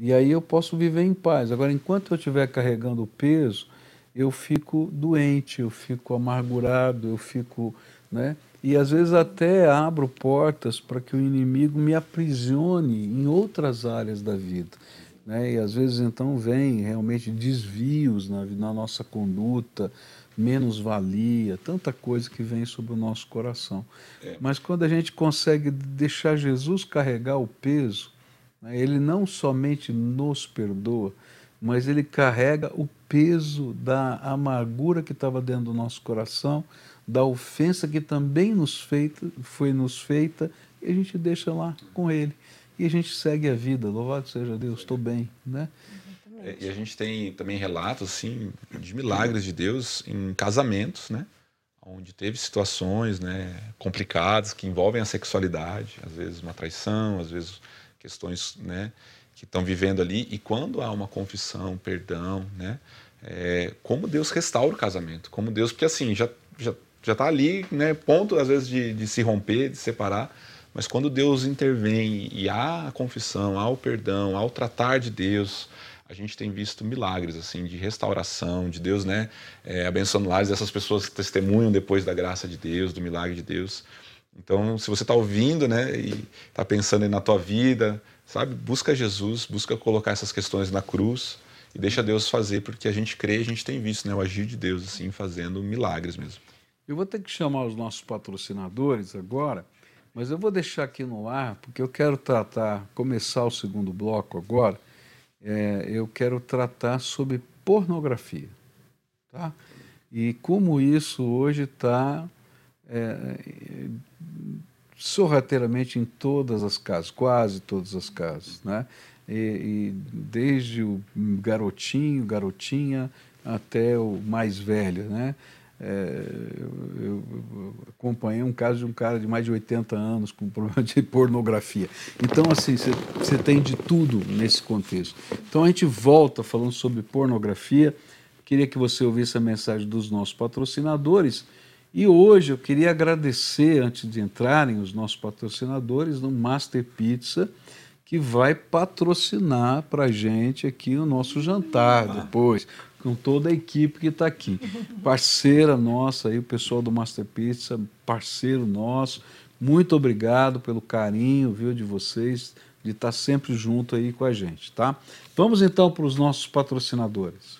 S1: E aí eu posso viver em paz. Agora, enquanto eu estiver carregando o peso, eu fico doente, eu fico amargurado, eu fico. Né? E às vezes até abro portas para que o inimigo me aprisione em outras áreas da vida. Né? E às vezes então vem realmente desvios na, na nossa conduta, menos-valia, tanta coisa que vem sobre o nosso coração. É. Mas quando a gente consegue deixar Jesus carregar o peso? Ele não somente nos perdoa, mas ele carrega o peso da amargura que estava dentro do nosso coração, da ofensa que também nos feita, foi nos feita, e a gente deixa lá com ele. E a gente segue a vida, louvado seja Deus, estou bem. Né?
S2: É, e a gente tem também relatos assim, de milagres de Deus em casamentos, né? onde teve situações né, complicadas que envolvem a sexualidade, às vezes uma traição, às vezes questões né, que estão vivendo ali. E quando há uma confissão, perdão, né, é, como Deus restaura o casamento, como Deus, porque assim, já já já está ali, né, ponto às vezes de, de se romper, de separar, mas quando Deus intervém e há a confissão, há o perdão, há o tratar de Deus, a gente tem visto milagres assim de restauração, de Deus, né, é, abençoando lares, essas pessoas testemunham depois da graça de Deus, do milagre de Deus. Então, se você está ouvindo, né, e está pensando na tua vida, sabe, busca Jesus, busca colocar essas questões na cruz e deixa Deus fazer, porque a gente crê, a gente tem visto, né, o agir de Deus assim, fazendo milagres mesmo.
S1: Eu vou ter que chamar os nossos patrocinadores agora, mas eu vou deixar aqui no ar, porque eu quero tratar, começar o segundo bloco agora. É, eu quero tratar sobre pornografia, tá? E como isso hoje está é, sorrateiramente em todas as casas, quase todas as casas, né? E, e, desde o garotinho, garotinha, até o mais velho, né? É, eu, eu, acompanhei um caso de um cara de mais de 80 anos com problema de pornografia. Então, assim, você tem de tudo nesse contexto. Então, a gente volta falando sobre pornografia. Queria que você ouvisse a mensagem dos nossos patrocinadores e hoje eu queria agradecer, antes de entrarem, os nossos patrocinadores no Master Pizza, que vai patrocinar para a gente aqui o nosso jantar depois, com toda a equipe que está aqui. Parceira nossa aí, o pessoal do Master Pizza, parceiro nosso. Muito obrigado pelo carinho, viu, de vocês, de estar tá sempre junto aí com a gente, tá? Vamos então para os nossos patrocinadores.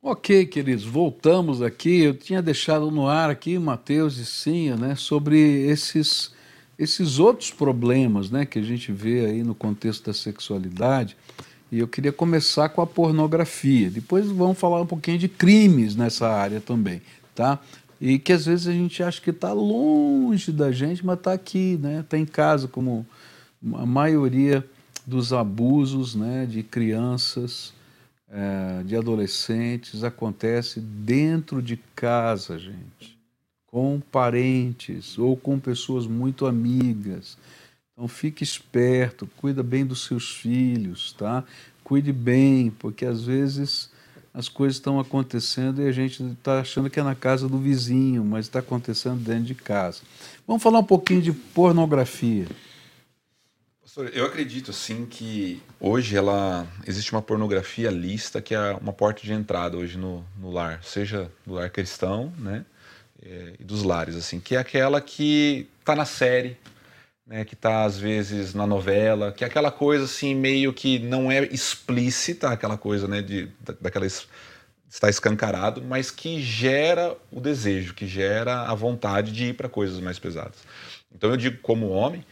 S1: Ok, queridos, voltamos aqui. Eu tinha deixado no ar aqui, Matheus e Sinha, né, sobre esses, esses outros problemas né, que a gente vê aí no contexto da sexualidade. E eu queria começar com a pornografia. Depois vamos falar um pouquinho de crimes nessa área também, tá? E que às vezes a gente acha que está longe da gente, mas está aqui, né? Está em casa, como a maioria dos abusos, né, de crianças, é, de adolescentes acontece dentro de casa, gente, com parentes ou com pessoas muito amigas. Então fique esperto, cuida bem dos seus filhos, tá? Cuide bem, porque às vezes as coisas estão acontecendo e a gente está achando que é na casa do vizinho, mas está acontecendo dentro de casa. Vamos falar um pouquinho de pornografia.
S2: Pastor, eu acredito sim que hoje ela existe uma pornografia lista que é uma porta de entrada hoje no, no lar, seja do lar cristão, né, é, e dos lares assim, que é aquela que está na série, né, que está às vezes na novela, que é aquela coisa assim meio que não é explícita, aquela coisa né, de, daquela está escancarado, mas que gera o desejo, que gera a vontade de ir para coisas mais pesadas. Então eu digo como homem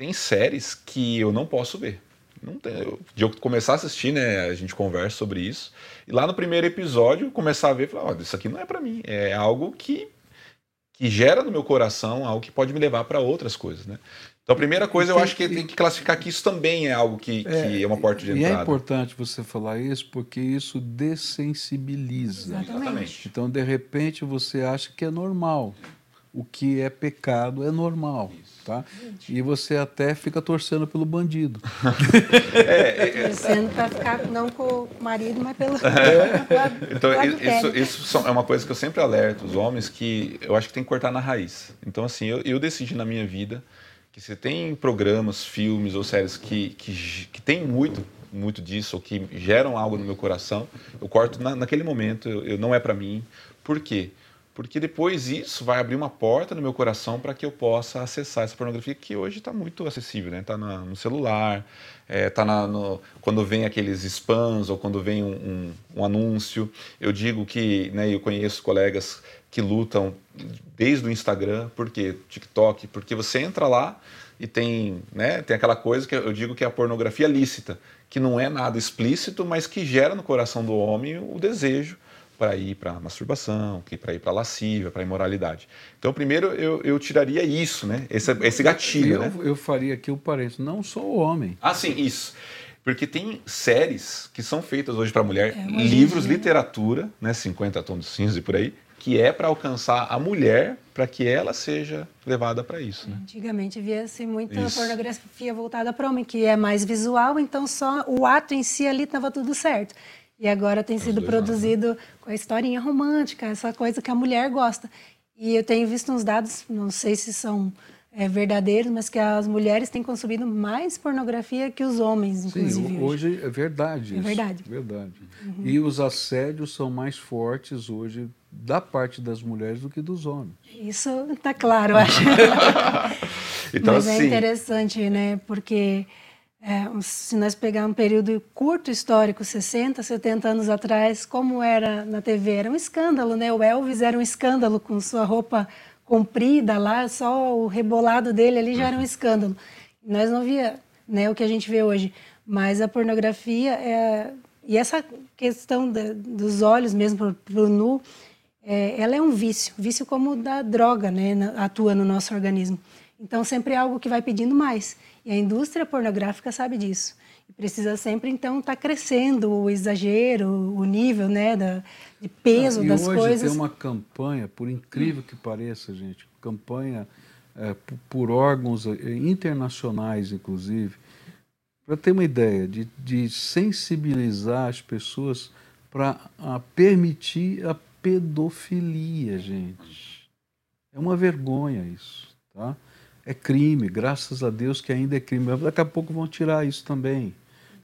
S2: tem séries que eu não posso ver. Não tem, eu, de eu começar a assistir, né, a gente conversa sobre isso, e lá no primeiro episódio começar a ver, falar, oh, isso aqui não é para mim, é algo que que gera no meu coração algo que pode me levar para outras coisas, né? Então, a primeira coisa, eu acho que tem que classificar que isso também é algo que é, que é uma porta de entrada.
S1: E é importante você falar isso porque isso dessensibiliza.
S2: Exatamente.
S1: Então, de repente, você acha que é normal. O que é pecado é normal. Tá? E você até fica torcendo pelo bandido.
S3: é, é, é. torcendo para ficar não com o marido, mas pelo. É.
S2: então, isso, isso é uma coisa que eu sempre alerto os homens que eu acho que tem que cortar na raiz. Então, assim, eu, eu decidi na minha vida que você tem programas, filmes ou séries que, que, que tem muito muito disso ou que geram algo no meu coração, eu corto na, naquele momento, eu, eu não é para mim. Por quê? Porque depois isso vai abrir uma porta no meu coração para que eu possa acessar essa pornografia que hoje está muito acessível, né? Está no celular, está é, quando vem aqueles spams ou quando vem um, um, um anúncio. Eu digo que, né, eu conheço colegas que lutam desde o Instagram, por quê? TikTok, porque você entra lá e tem, né, tem aquela coisa que eu digo que é a pornografia lícita, que não é nada explícito, mas que gera no coração do homem o desejo para ir para masturbação, para ir para lascívia, para imoralidade. Então, primeiro eu, eu tiraria isso, né? Esse, esse gatilho,
S1: eu,
S2: né?
S1: Eu faria aqui o parênteses, não só o homem.
S2: Ah, sim, isso. Porque tem séries que são feitas hoje para mulher, é, livros, literatura, né, 50 tons de cinza e por aí, que é para alcançar a mulher para que ela seja levada para isso. Né?
S3: Antigamente via-se muita isso. pornografia voltada para homem, que é mais visual, então só o ato em si ali estava tudo certo. E agora tem sido produzido lados, né? com a historinha romântica, essa coisa que a mulher gosta. E eu tenho visto uns dados, não sei se são é, verdadeiros, mas que as mulheres têm consumido mais pornografia que os homens, inclusive.
S1: Sim, hoje, é verdade.
S3: É isso, verdade.
S1: Verdade. Uhum. E os assédios são mais fortes hoje da parte das mulheres do que dos homens.
S3: Isso está claro, acho. então, mas é assim... é interessante, né? Porque é, se nós pegarmos um período curto histórico, 60, 70 anos atrás, como era na TV, era um escândalo, né? O Elvis era um escândalo com sua roupa comprida lá, só o rebolado dele ali já era um escândalo. Nós não via né, o que a gente vê hoje, mas a pornografia é, e essa questão de, dos olhos mesmo para o nu, é, ela é um vício, vício como da droga, né, atua no nosso organismo. Então sempre é algo que vai pedindo mais. E a indústria pornográfica sabe disso. E precisa sempre então estar tá crescendo o exagero, o nível, né, da, de peso ah, das
S1: hoje
S3: coisas.
S1: tem uma campanha, por incrível que pareça, gente, campanha é, por órgãos é, internacionais, inclusive, para ter uma ideia de, de sensibilizar as pessoas para permitir a pedofilia, gente. É uma vergonha isso, tá? É crime, graças a Deus que ainda é crime. Mas daqui a pouco vão tirar isso também.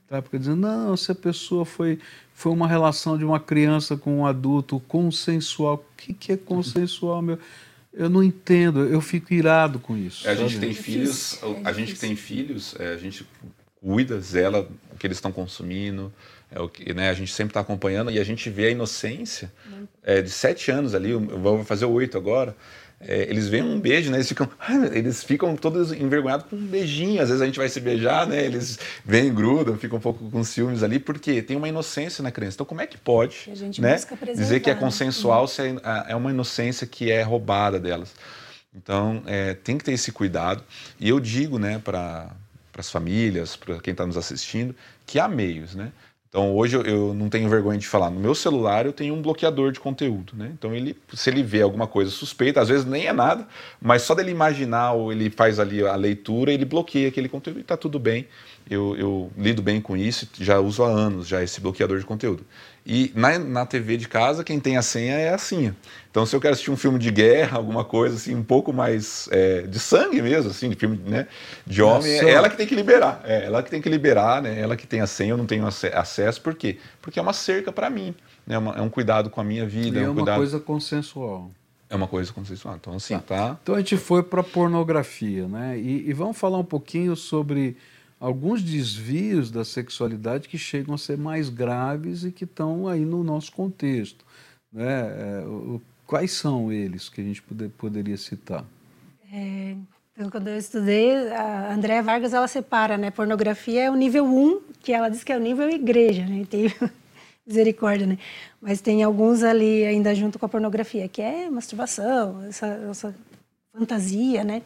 S1: Tá? Porque dizendo, não, se a pessoa foi, foi uma relação de uma criança com um adulto consensual. O que, que é consensual, meu? Eu não entendo, eu fico irado com isso.
S2: É, a gente tem filhos, a gente que tem filhos, é, a gente cuida, zela o que eles estão consumindo, é o que, né, a gente sempre está acompanhando e a gente vê a inocência é, de sete anos ali, eu vou fazer oito agora, é, eles veem um beijo, né? Eles ficam, eles ficam todos envergonhados com um beijinho. Às vezes a gente vai se beijar, né? Eles vêm, grudam, ficam um pouco com ciúmes ali, porque tem uma inocência na criança. Então, como é que pode né, dizer que é né? consensual né? se é, é uma inocência que é roubada delas? Então, é, tem que ter esse cuidado. E eu digo, né, para as famílias, para quem está nos assistindo, que há meios, né? Então hoje eu, não tenho vergonha de falar. No meu celular eu tenho um bloqueador de conteúdo, né? Então ele, se ele vê alguma coisa suspeita, às vezes nem é nada, mas só dele imaginar ou ele faz ali a leitura, ele bloqueia aquele conteúdo e está tudo bem. Eu, eu, lido bem com isso, já uso há anos já esse bloqueador de conteúdo. E na, na TV de casa, quem tem a senha é a senha. Então, se eu quero assistir um filme de guerra, alguma coisa assim, um pouco mais é, de sangue mesmo, assim, de filme né, de homem, é, é ela que tem que liberar. É ela que tem que liberar, né? Ela que tem a senha, eu não tenho acesso. Por quê? Porque é uma cerca para mim. Né? Uma, é um cuidado com a minha vida.
S1: E
S2: é, um
S1: uma
S2: cuidado...
S1: coisa consensual.
S2: É uma coisa consensual. Então, assim, tá.
S1: tá... Então, a gente foi para pornografia, né? E, e vamos falar um pouquinho sobre alguns desvios da sexualidade que chegam a ser mais graves e que estão aí no nosso contexto. Né? É, quais são eles que a gente poder, poderia citar?
S3: É, quando eu estudei, a Andréa Vargas ela separa, né? Pornografia é o nível 1, que ela diz que é o nível igreja, né? Tem misericórdia, né? Mas tem alguns ali ainda junto com a pornografia, que é masturbação, essa, essa fantasia, né?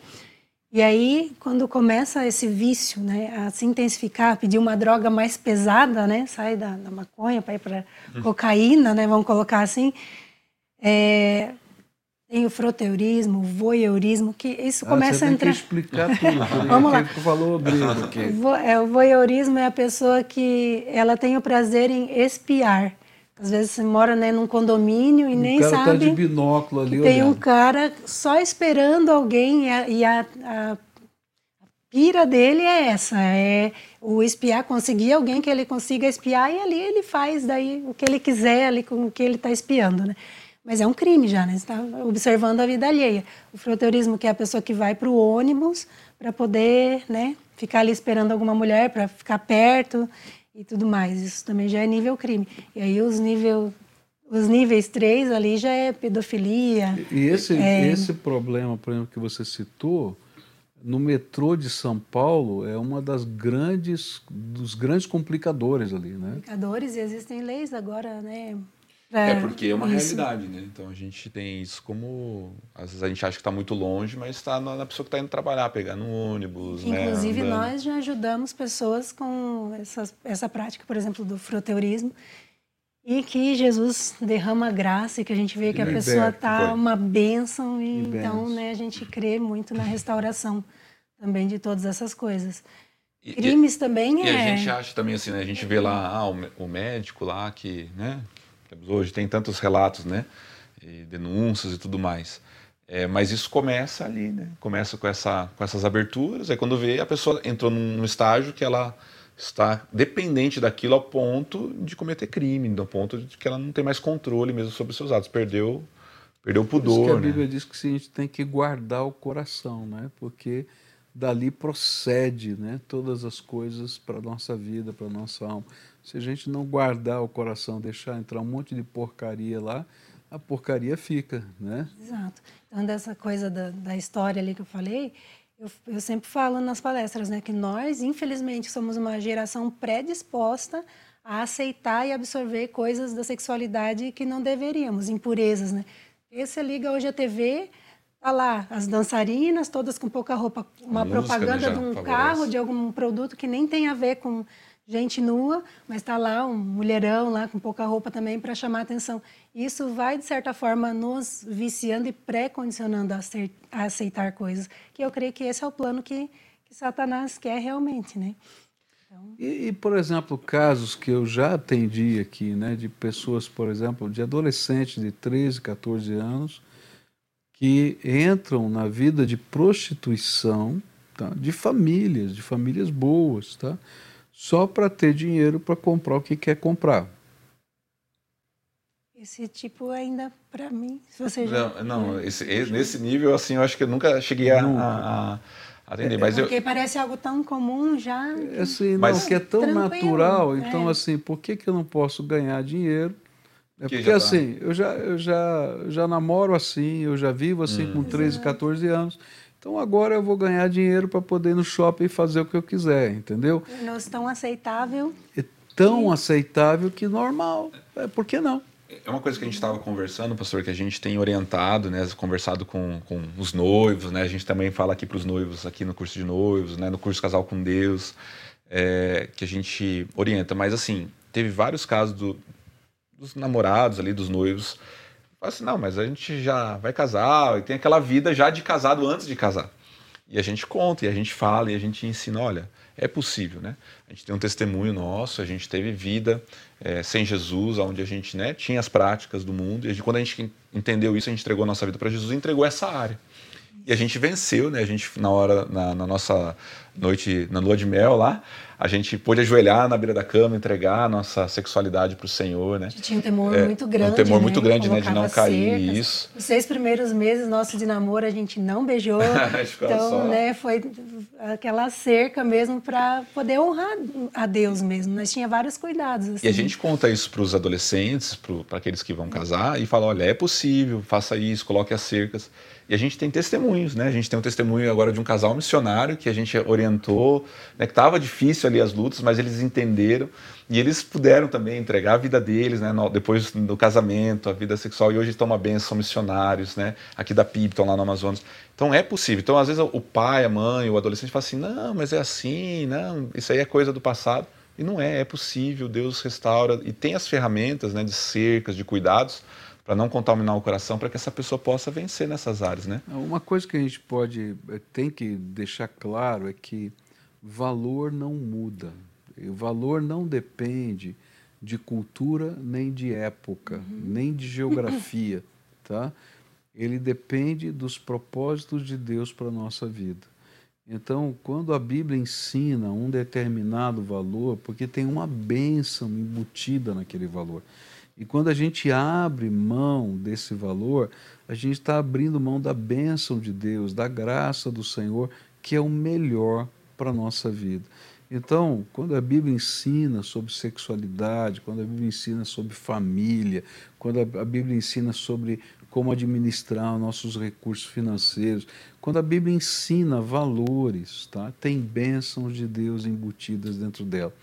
S3: E aí, quando começa esse vício né, a se intensificar, pedir uma droga mais pesada, né, sai da, da maconha para ir para hum. cocaína, né, vamos colocar assim, é, tem o froteurismo, o voyeurismo, que isso ah, começa
S1: a
S3: entrar.
S1: Que explicar tudo. Vamos lá. Que falou
S3: o, é, o voyeurismo é a pessoa que ela tem o prazer em espiar. Às vezes você mora né, num condomínio e nem
S1: cara
S3: sabe. Tá
S1: de binóculo ali.
S3: Tem olhando. um cara só esperando alguém e a, e a, a pira dele é essa, é o espiar, conseguir alguém que ele consiga espiar e ali ele faz daí o que ele quiser ali com o que ele está espiando, né? Mas é um crime já, né? Você está observando a vida alheia. O froteurismo, que é a pessoa que vai para o ônibus para poder, né, ficar ali esperando alguma mulher para ficar perto e tudo mais. Isso também já é nível crime. E aí os nível os níveis 3 ali já é pedofilia.
S1: E esse, é... esse problema, por exemplo, que você citou, no metrô de São Paulo é uma das grandes dos grandes complicadores ali, né?
S3: Complicadores e existem leis agora, né?
S2: É, é porque é uma isso. realidade, né? Então a gente tem isso como. Às vezes a gente acha que está muito longe, mas está na pessoa que está indo trabalhar, pegar no ônibus.
S3: Né, Inclusive, né? nós já ajudamos pessoas com essa, essa prática, por exemplo, do froteurismo. E que Jesus derrama graça e que a gente vê que a pessoa está uma bênção. E, então, né, a gente crê muito na restauração também de todas essas coisas. Crimes
S2: e,
S3: também
S2: e
S3: é.
S2: E a gente acha também assim, né? A gente vê lá ah, o, médico lá que, né? Hoje tem tantos relatos, né? E denúncias e tudo mais. É, mas isso começa ali, né? Começa com, essa, com essas aberturas. Aí quando vê, a pessoa entrou num estágio que ela está dependente daquilo ao ponto de cometer crime, ao ponto de que ela não tem mais controle mesmo sobre os seus atos. Perdeu, perdeu o pudor. Por isso
S1: que a Bíblia né? diz que a gente tem que guardar o coração, né? Porque dali procede, né? Todas as coisas para a nossa vida, para a nossa alma. Se a gente não guardar o coração, deixar entrar um monte de porcaria lá, a porcaria fica, né?
S3: Exato. Então, dessa coisa da, da história ali que eu falei, eu, eu, sempre falo nas palestras, né, que nós, infelizmente, somos uma geração predisposta a aceitar e absorver coisas da sexualidade que não deveríamos, impurezas, né? E você liga hoje a TV, tá lá as dançarinas, todas com pouca roupa, uma música, propaganda né, de um favorece. carro, de algum produto que nem tem a ver com gente nua, mas está lá um mulherão lá com pouca roupa também para chamar atenção. Isso vai, de certa forma, nos viciando e pré-condicionando a, aceitar coisas. Que eu creio que esse é o plano que, que Satanás quer realmente, né?
S1: Então... E, e, por exemplo, casos que eu já atendi aqui, né, de pessoas, por exemplo, de adolescentes de 13, 14 anos, que entram na vida de prostituição, tá, de famílias, de famílias boas, tá, só para ter dinheiro para comprar o que quer comprar.
S3: Esse tipo ainda para mim, se você já...
S2: Não, não esse, nesse nível assim, eu acho que eu nunca cheguei a, a, a atender, mas
S3: Porque
S2: eu...
S3: parece algo tão comum já.
S1: É assim, mas... não, que é tão natural, então é. assim, por que que eu não posso ganhar dinheiro? É porque tá... assim, eu já eu já já namoro assim, eu já vivo assim hum. com 13, Exato. 14 anos. Então agora eu vou ganhar dinheiro para poder ir no shopping e fazer o que eu quiser, entendeu?
S3: Não é tão aceitável.
S1: É tão aceitável que normal. É, por que não?
S2: É uma coisa que a gente estava conversando, pastor, que a gente tem orientado, né, conversado com, com os noivos, né, a gente também fala aqui para os noivos, aqui no curso de noivos, né, no curso Casal com Deus, é, que a gente orienta. Mas, assim, teve vários casos do, dos namorados ali, dos noivos, fala assim, não, mas a gente já vai casar, e tem aquela vida já de casado antes de casar. E a gente conta, e a gente fala, e a gente ensina, olha, é possível, né? A gente tem um testemunho nosso, a gente teve vida é, sem Jesus, onde a gente né, tinha as práticas do mundo, e a gente, quando a gente entendeu isso, a gente entregou a nossa vida para Jesus e entregou essa área. E a gente venceu, né? A gente, na hora, na, na nossa noite, na lua de mel lá, a gente pôde ajoelhar na beira da cama, entregar a nossa sexualidade para o Senhor, né? A gente
S3: tinha um temor é, muito grande,
S2: Um temor
S3: né?
S2: muito grande, né? De não cair cercas. isso.
S3: Os seis primeiros meses nossos de namoro a gente não beijou. então, só. né? Foi aquela cerca mesmo para poder honrar a Deus mesmo. Nós tinha vários cuidados. Assim.
S2: E a assim. gente conta isso para os adolescentes, para aqueles que vão casar, e fala, olha, é possível, faça isso, coloque as cercas. E a gente tem testemunhos, né? A gente tem um testemunho agora de um casal missionário que a gente orientou, né? que estava difícil ali as lutas, mas eles entenderam e eles puderam também entregar a vida deles, né? Depois do casamento, a vida sexual, e hoje estão uma benção, missionários, né? Aqui da PIB, estão lá no Amazonas. Então é possível. Então, às vezes, o pai, a mãe, o adolescente fala assim: não, mas é assim, não, isso aí é coisa do passado. E não é, é possível, Deus restaura e tem as ferramentas né, de cercas, de cuidados para não contaminar o coração, para que essa pessoa possa vencer nessas áreas, né?
S1: Uma coisa que a gente pode, eh, tem que deixar claro é que valor não muda. O valor não depende de cultura, nem de época, uhum. nem de geografia, tá? Ele depende dos propósitos de Deus para a nossa vida. Então, quando a Bíblia ensina um determinado valor, porque tem uma bênção embutida naquele valor. E quando a gente abre mão desse valor, a gente está abrindo mão da bênção de Deus, da graça do Senhor, que é o melhor para a nossa vida. Então, quando a Bíblia ensina sobre sexualidade, quando a Bíblia ensina sobre família, quando a Bíblia ensina sobre como administrar nossos recursos financeiros, quando a Bíblia ensina valores, tá? tem bênçãos de Deus embutidas dentro dela.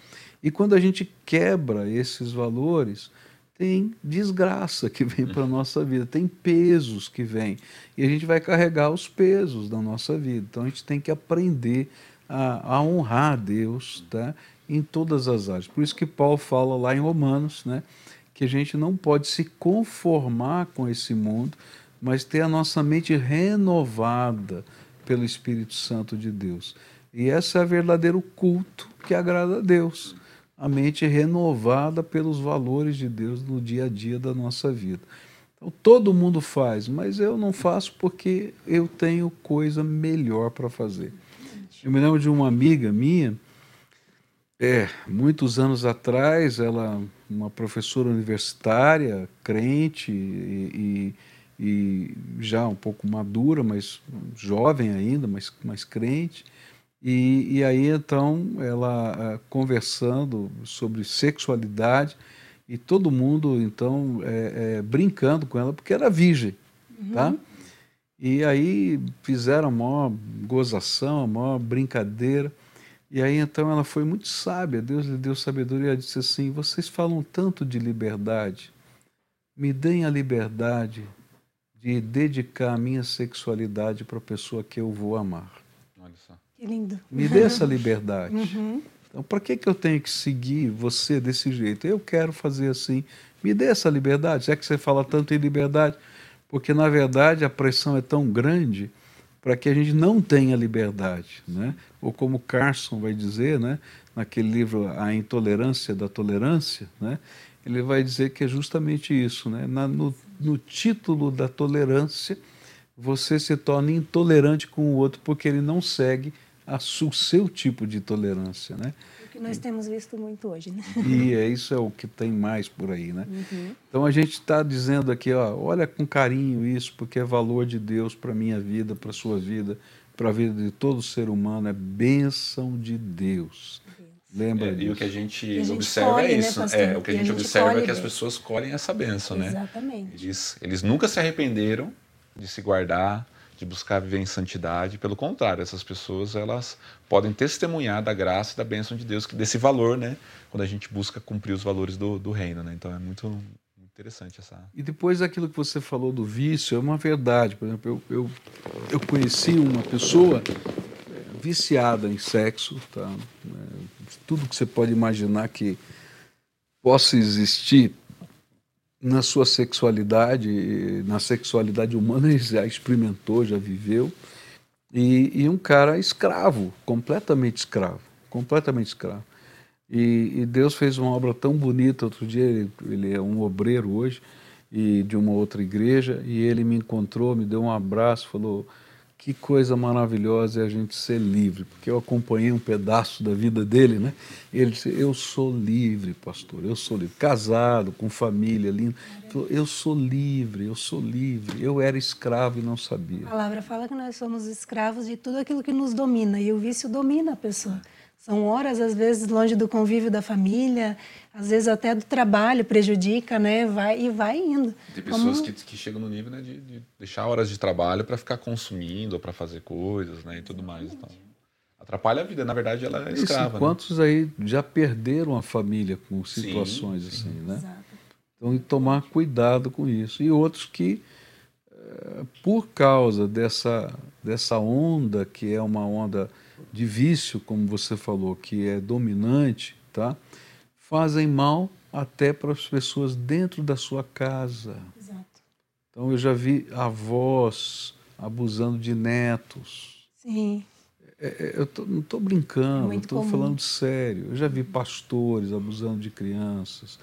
S1: E quando a gente quebra esses valores, tem desgraça que vem para a nossa vida, tem pesos que vêm. E a gente vai carregar os pesos da nossa vida. Então a gente tem que aprender a, a honrar a Deus tá? em todas as áreas. Por isso que Paulo fala lá em Romanos, né? que a gente não pode se conformar com esse mundo, mas ter a nossa mente renovada pelo Espírito Santo de Deus. E esse é o verdadeiro culto que agrada a Deus a mente renovada pelos valores de Deus no dia a dia da nossa vida. Então, todo mundo faz, mas eu não faço porque eu tenho coisa melhor para fazer. Eu me lembro de uma amiga minha, é, muitos anos atrás, ela, uma professora universitária, crente e, e, e já um pouco madura, mas jovem ainda, mas, mas crente, e, e aí então ela eh, conversando sobre sexualidade e todo mundo então é, é, brincando com ela porque era virgem, uhum. tá? E aí fizeram a maior gozação, a maior brincadeira. E aí então ela foi muito sábia, Deus lhe deu sabedoria e disse assim: Vocês falam tanto de liberdade, me deem a liberdade de dedicar a minha sexualidade para a pessoa que eu vou amar.
S3: Olha só. Que lindo.
S1: Me dê essa liberdade. Uhum. Então, para que, que eu tenho que seguir você desse jeito? Eu quero fazer assim. Me dê essa liberdade. Já que você fala tanto em liberdade, porque na verdade a pressão é tão grande para que a gente não tenha liberdade, né? Ou como Carson vai dizer, né? naquele livro A Intolerância da Tolerância, né? ele vai dizer que é justamente isso. Né? Na, no, no título da tolerância, você se torna intolerante com o outro porque ele não segue a, o seu tipo de tolerância. Né?
S3: Que nós temos visto muito hoje. Né?
S1: E é, isso é o que tem mais por aí. Né? Uhum. Então a gente está dizendo aqui, ó, olha com carinho isso, porque é valor de Deus para a minha vida, para a sua vida, para a vida de todo ser humano, é bênção de Deus. Lembra
S2: é,
S1: disso.
S2: E o que a gente, a gente observa é né, isso. Né, é, o que a gente, a gente observa é que as pessoas colhem essa benção,
S3: né? Exatamente.
S2: Eles, eles nunca se arrependeram de se guardar, de buscar viver em santidade. Pelo contrário, essas pessoas elas podem testemunhar da graça e da bênção de Deus, desse valor, né? Quando a gente busca cumprir os valores do, do reino, né? Então é muito interessante essa.
S1: E depois aquilo que você falou do vício é uma verdade. Por exemplo, eu, eu, eu conheci uma pessoa viciada em sexo, tá? É, tudo que você pode imaginar que possa existir na sua sexualidade, na sexualidade humana, ele já experimentou, já viveu. E, e um cara escravo, completamente escravo, completamente escravo. E, e, Deus fez uma obra tão bonita. Outro dia, ele, ele é um obreiro hoje, e de uma outra igreja, e ele me encontrou, me deu um abraço, falou: que coisa maravilhosa é a gente ser livre, porque eu acompanhei um pedaço da vida dele, né? Ele disse: Eu sou livre, pastor, eu sou livre. Casado, com família linda. Falou, eu sou livre, eu sou livre. Eu era escravo e não sabia.
S3: A palavra fala que nós somos escravos de tudo aquilo que nos domina, e o vício domina a pessoa. São horas, às vezes, longe do convívio da família, às vezes até do trabalho prejudica, né? Vai e vai indo.
S2: Tem pessoas Como... que, que chegam no nível né, de, de deixar horas de trabalho para ficar consumindo ou para fazer coisas, né? E tudo mais. Então, atrapalha a vida. Na verdade, ela é escrava.
S1: Né? quantos né? aí já perderam a família com situações sim, assim, sim. né? Exato. Então, e tomar cuidado com isso. E outros que, eh, por causa dessa, dessa onda, que é uma onda de vício, como você falou, que é dominante, tá? fazem mal até para as pessoas dentro da sua casa. Exato. Então eu já vi avós abusando de netos.
S3: Sim.
S1: É, é eu tô, não estou brincando, é estou falando sério. Eu já vi pastores abusando de crianças,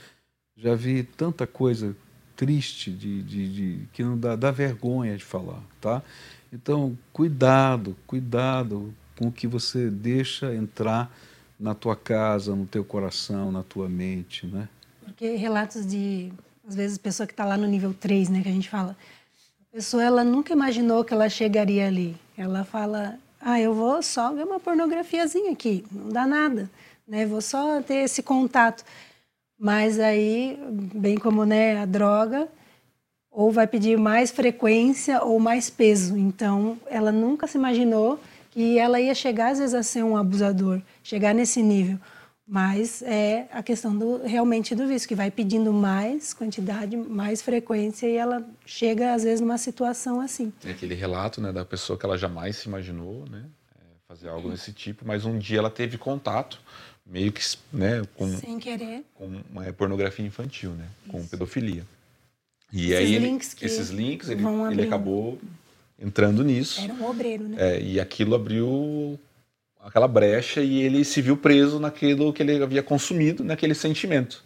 S1: já vi tanta coisa triste de, de, de que não dá, dá vergonha de falar, tá? Então cuidado, cuidado com o que você deixa entrar na tua casa, no teu coração, na tua mente, né?
S3: Porque relatos de, às vezes, pessoa que está lá no nível 3, né, que a gente fala, a pessoa ela nunca imaginou que ela chegaria ali. Ela fala, ah, eu vou só ver uma pornografiazinha aqui, não dá nada, né? Vou só ter esse contato. Mas aí, bem como né, a droga, ou vai pedir mais frequência ou mais peso. Então, ela nunca se imaginou que ela ia chegar às vezes a ser um abusador, chegar nesse nível. Mas é a questão do, realmente do vício, que vai pedindo mais quantidade, mais frequência e ela chega às vezes numa situação assim.
S2: É aquele relato né, da pessoa que ela jamais se imaginou né, é, fazer algo desse tipo, mas um dia ela teve contato meio que né, com,
S3: Sem querer.
S2: com uma pornografia infantil, né, com pedofilia. E esses aí ele, links esses links ele, ele acabou entrando nisso.
S3: Era um obreiro, né?
S2: É, e aquilo abriu aquela brecha e ele se viu preso naquilo que ele havia consumido, naquele sentimento.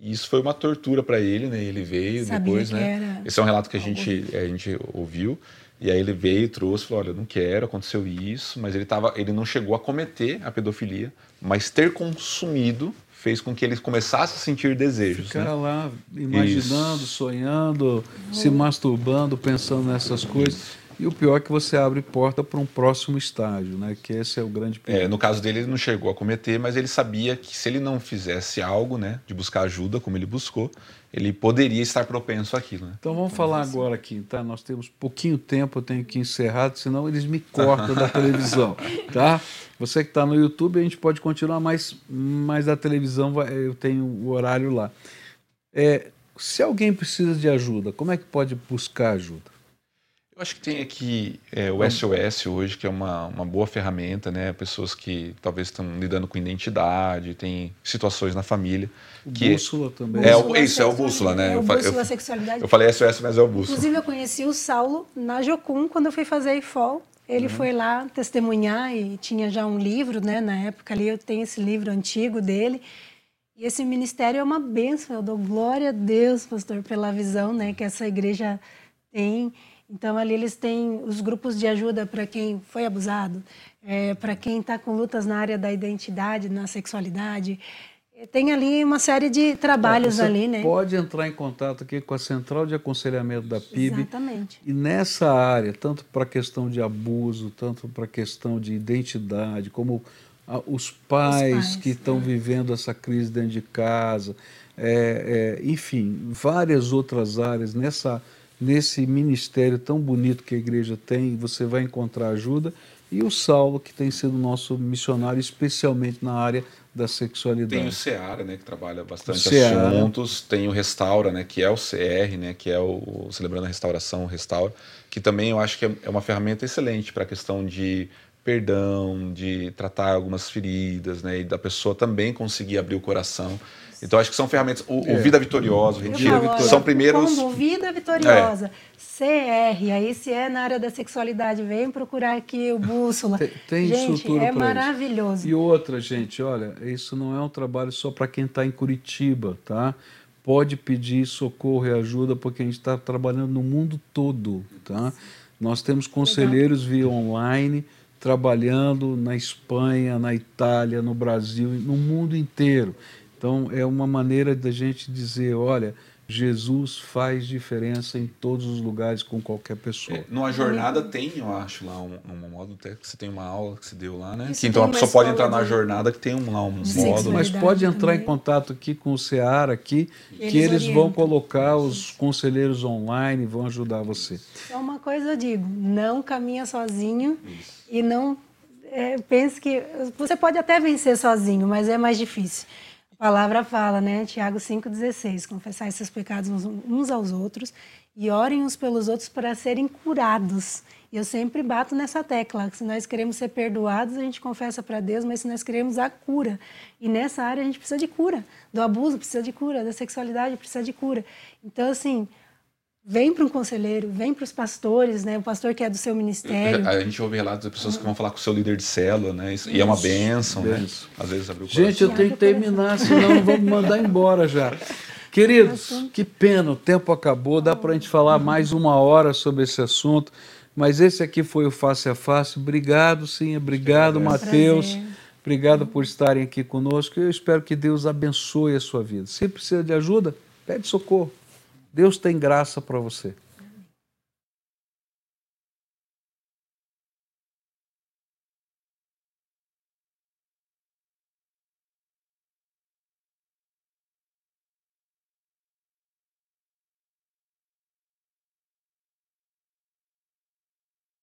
S2: E isso foi uma tortura para ele, né? Ele veio Sabia depois, né? Era... Esse é um relato que a gente, a gente ouviu. E aí ele veio, trouxe, falou: "Olha, eu não quero, aconteceu isso", mas ele tava, ele não chegou a cometer a pedofilia, mas ter consumido fez com que ele começasse a sentir desejos.
S1: Ficar
S2: né?
S1: lá imaginando, Isso. sonhando, se masturbando, pensando nessas coisas. E o pior é que você abre porta para um próximo estágio, né? Que esse é o grande
S2: perigo. É, no caso dele, ele não chegou a cometer, mas ele sabia que se ele não fizesse algo, né, de buscar ajuda, como ele buscou, ele poderia estar propenso àquilo. Né?
S1: Então vamos falar agora aqui, tá? Nós temos pouquinho tempo, eu tenho que encerrar, senão eles me cortam da televisão, tá? Você que está no YouTube, a gente pode continuar, mas, mas a televisão eu tenho o horário lá. É, se alguém precisa de ajuda, como é que pode buscar ajuda?
S2: Acho que tem aqui é, o SOS hoje, que é uma, uma boa ferramenta, né? Pessoas que talvez estão lidando com identidade, tem situações na família.
S1: O que bússola também.
S2: É, o, isso, é o bússola, né?
S3: É o bússola eu, sexualidade.
S2: Eu falei SOS, mas é o bússola.
S3: Inclusive, eu conheci o Saulo na Jocum, quando eu fui fazer a IFOL. ele uhum. foi lá testemunhar e tinha já um livro, né? Na época ali eu tenho esse livro antigo dele. E esse ministério é uma bênção. Eu dou glória a Deus, pastor, pela visão, né, que essa igreja tem. Então ali eles têm os grupos de ajuda para quem foi abusado, é, para quem está com lutas na área da identidade, na sexualidade. Tem ali uma série de trabalhos
S1: Você
S3: ali, né?
S1: Pode entrar em contato aqui com a Central de Aconselhamento da PIB.
S3: Exatamente.
S1: E nessa área, tanto para a questão de abuso, tanto para a questão de identidade, como os pais, os pais que estão é. vivendo essa crise dentro de casa, é, é, enfim, várias outras áreas nessa nesse ministério tão bonito que a igreja tem, você vai encontrar ajuda. E o Saulo, que tem sido nosso missionário, especialmente na área da sexualidade.
S2: Tem o Seara, né, que trabalha bastante assuntos, tem o Restaura, né, que é o CR, né, que é o Celebrando a Restauração, o Restaura, que também eu acho que é, é uma ferramenta excelente para a questão de perdão, de tratar algumas feridas, né, e da pessoa também conseguir abrir o coração. Então acho que são ferramentas. O, é. o Vida Vitoriosa, o Retiro, falo, são primeiros.
S3: Como Vida Vitoriosa, é. CR, aí se é na área da sexualidade, vem procurar aqui o Bússola.
S1: Tem, tem
S3: gente,
S1: estrutura
S3: é maravilhoso.
S1: Isso. E outra, gente, olha, isso não é um trabalho só para quem está em Curitiba, tá? Pode pedir socorro e ajuda, porque a gente está trabalhando no mundo todo, tá? Nós temos conselheiros Legal. via online trabalhando na Espanha, na Itália, no Brasil, no mundo inteiro. Então, é uma maneira da gente dizer: olha, Jesus faz diferença em todos os lugares com qualquer pessoa. É,
S2: numa jornada tem, eu acho, lá um, um módulo que você tem uma aula que se deu lá, né? que, então a pessoa pode entrar na jornada que tem um, lá um módulo.
S1: Mas pode entrar também. em contato aqui com o Ceará aqui, eles que eles orientam. vão colocar os conselheiros online, vão ajudar você.
S3: Só uma coisa eu digo, não caminha sozinho Isso. e não é, pense que você pode até vencer sozinho, mas é mais difícil palavra fala, né? Tiago 5,16: confessai seus pecados uns aos outros e orem uns pelos outros para serem curados. E eu sempre bato nessa tecla: se nós queremos ser perdoados, a gente confessa para Deus, mas se nós queremos a cura. E nessa área a gente precisa de cura. Do abuso precisa de cura, da sexualidade precisa de cura. Então, assim, Vem para um conselheiro, vem para os pastores, né? O pastor que é do seu ministério.
S2: A gente ouve relatos de pessoas que vão falar com o seu líder de célula, né? E é uma bênção, né? Às vezes abre o
S1: coração. Gente, eu tenho que terminar, senão vamos mandar embora já. Queridos, que pena, o tempo acabou, dá para a gente falar mais uma hora sobre esse assunto, mas esse aqui foi o Face a Face. Obrigado, sim, obrigado, Mateus. Obrigado por estarem aqui conosco. Eu espero que Deus abençoe a sua vida. Se precisa de ajuda, pede socorro. Deus tem graça para você.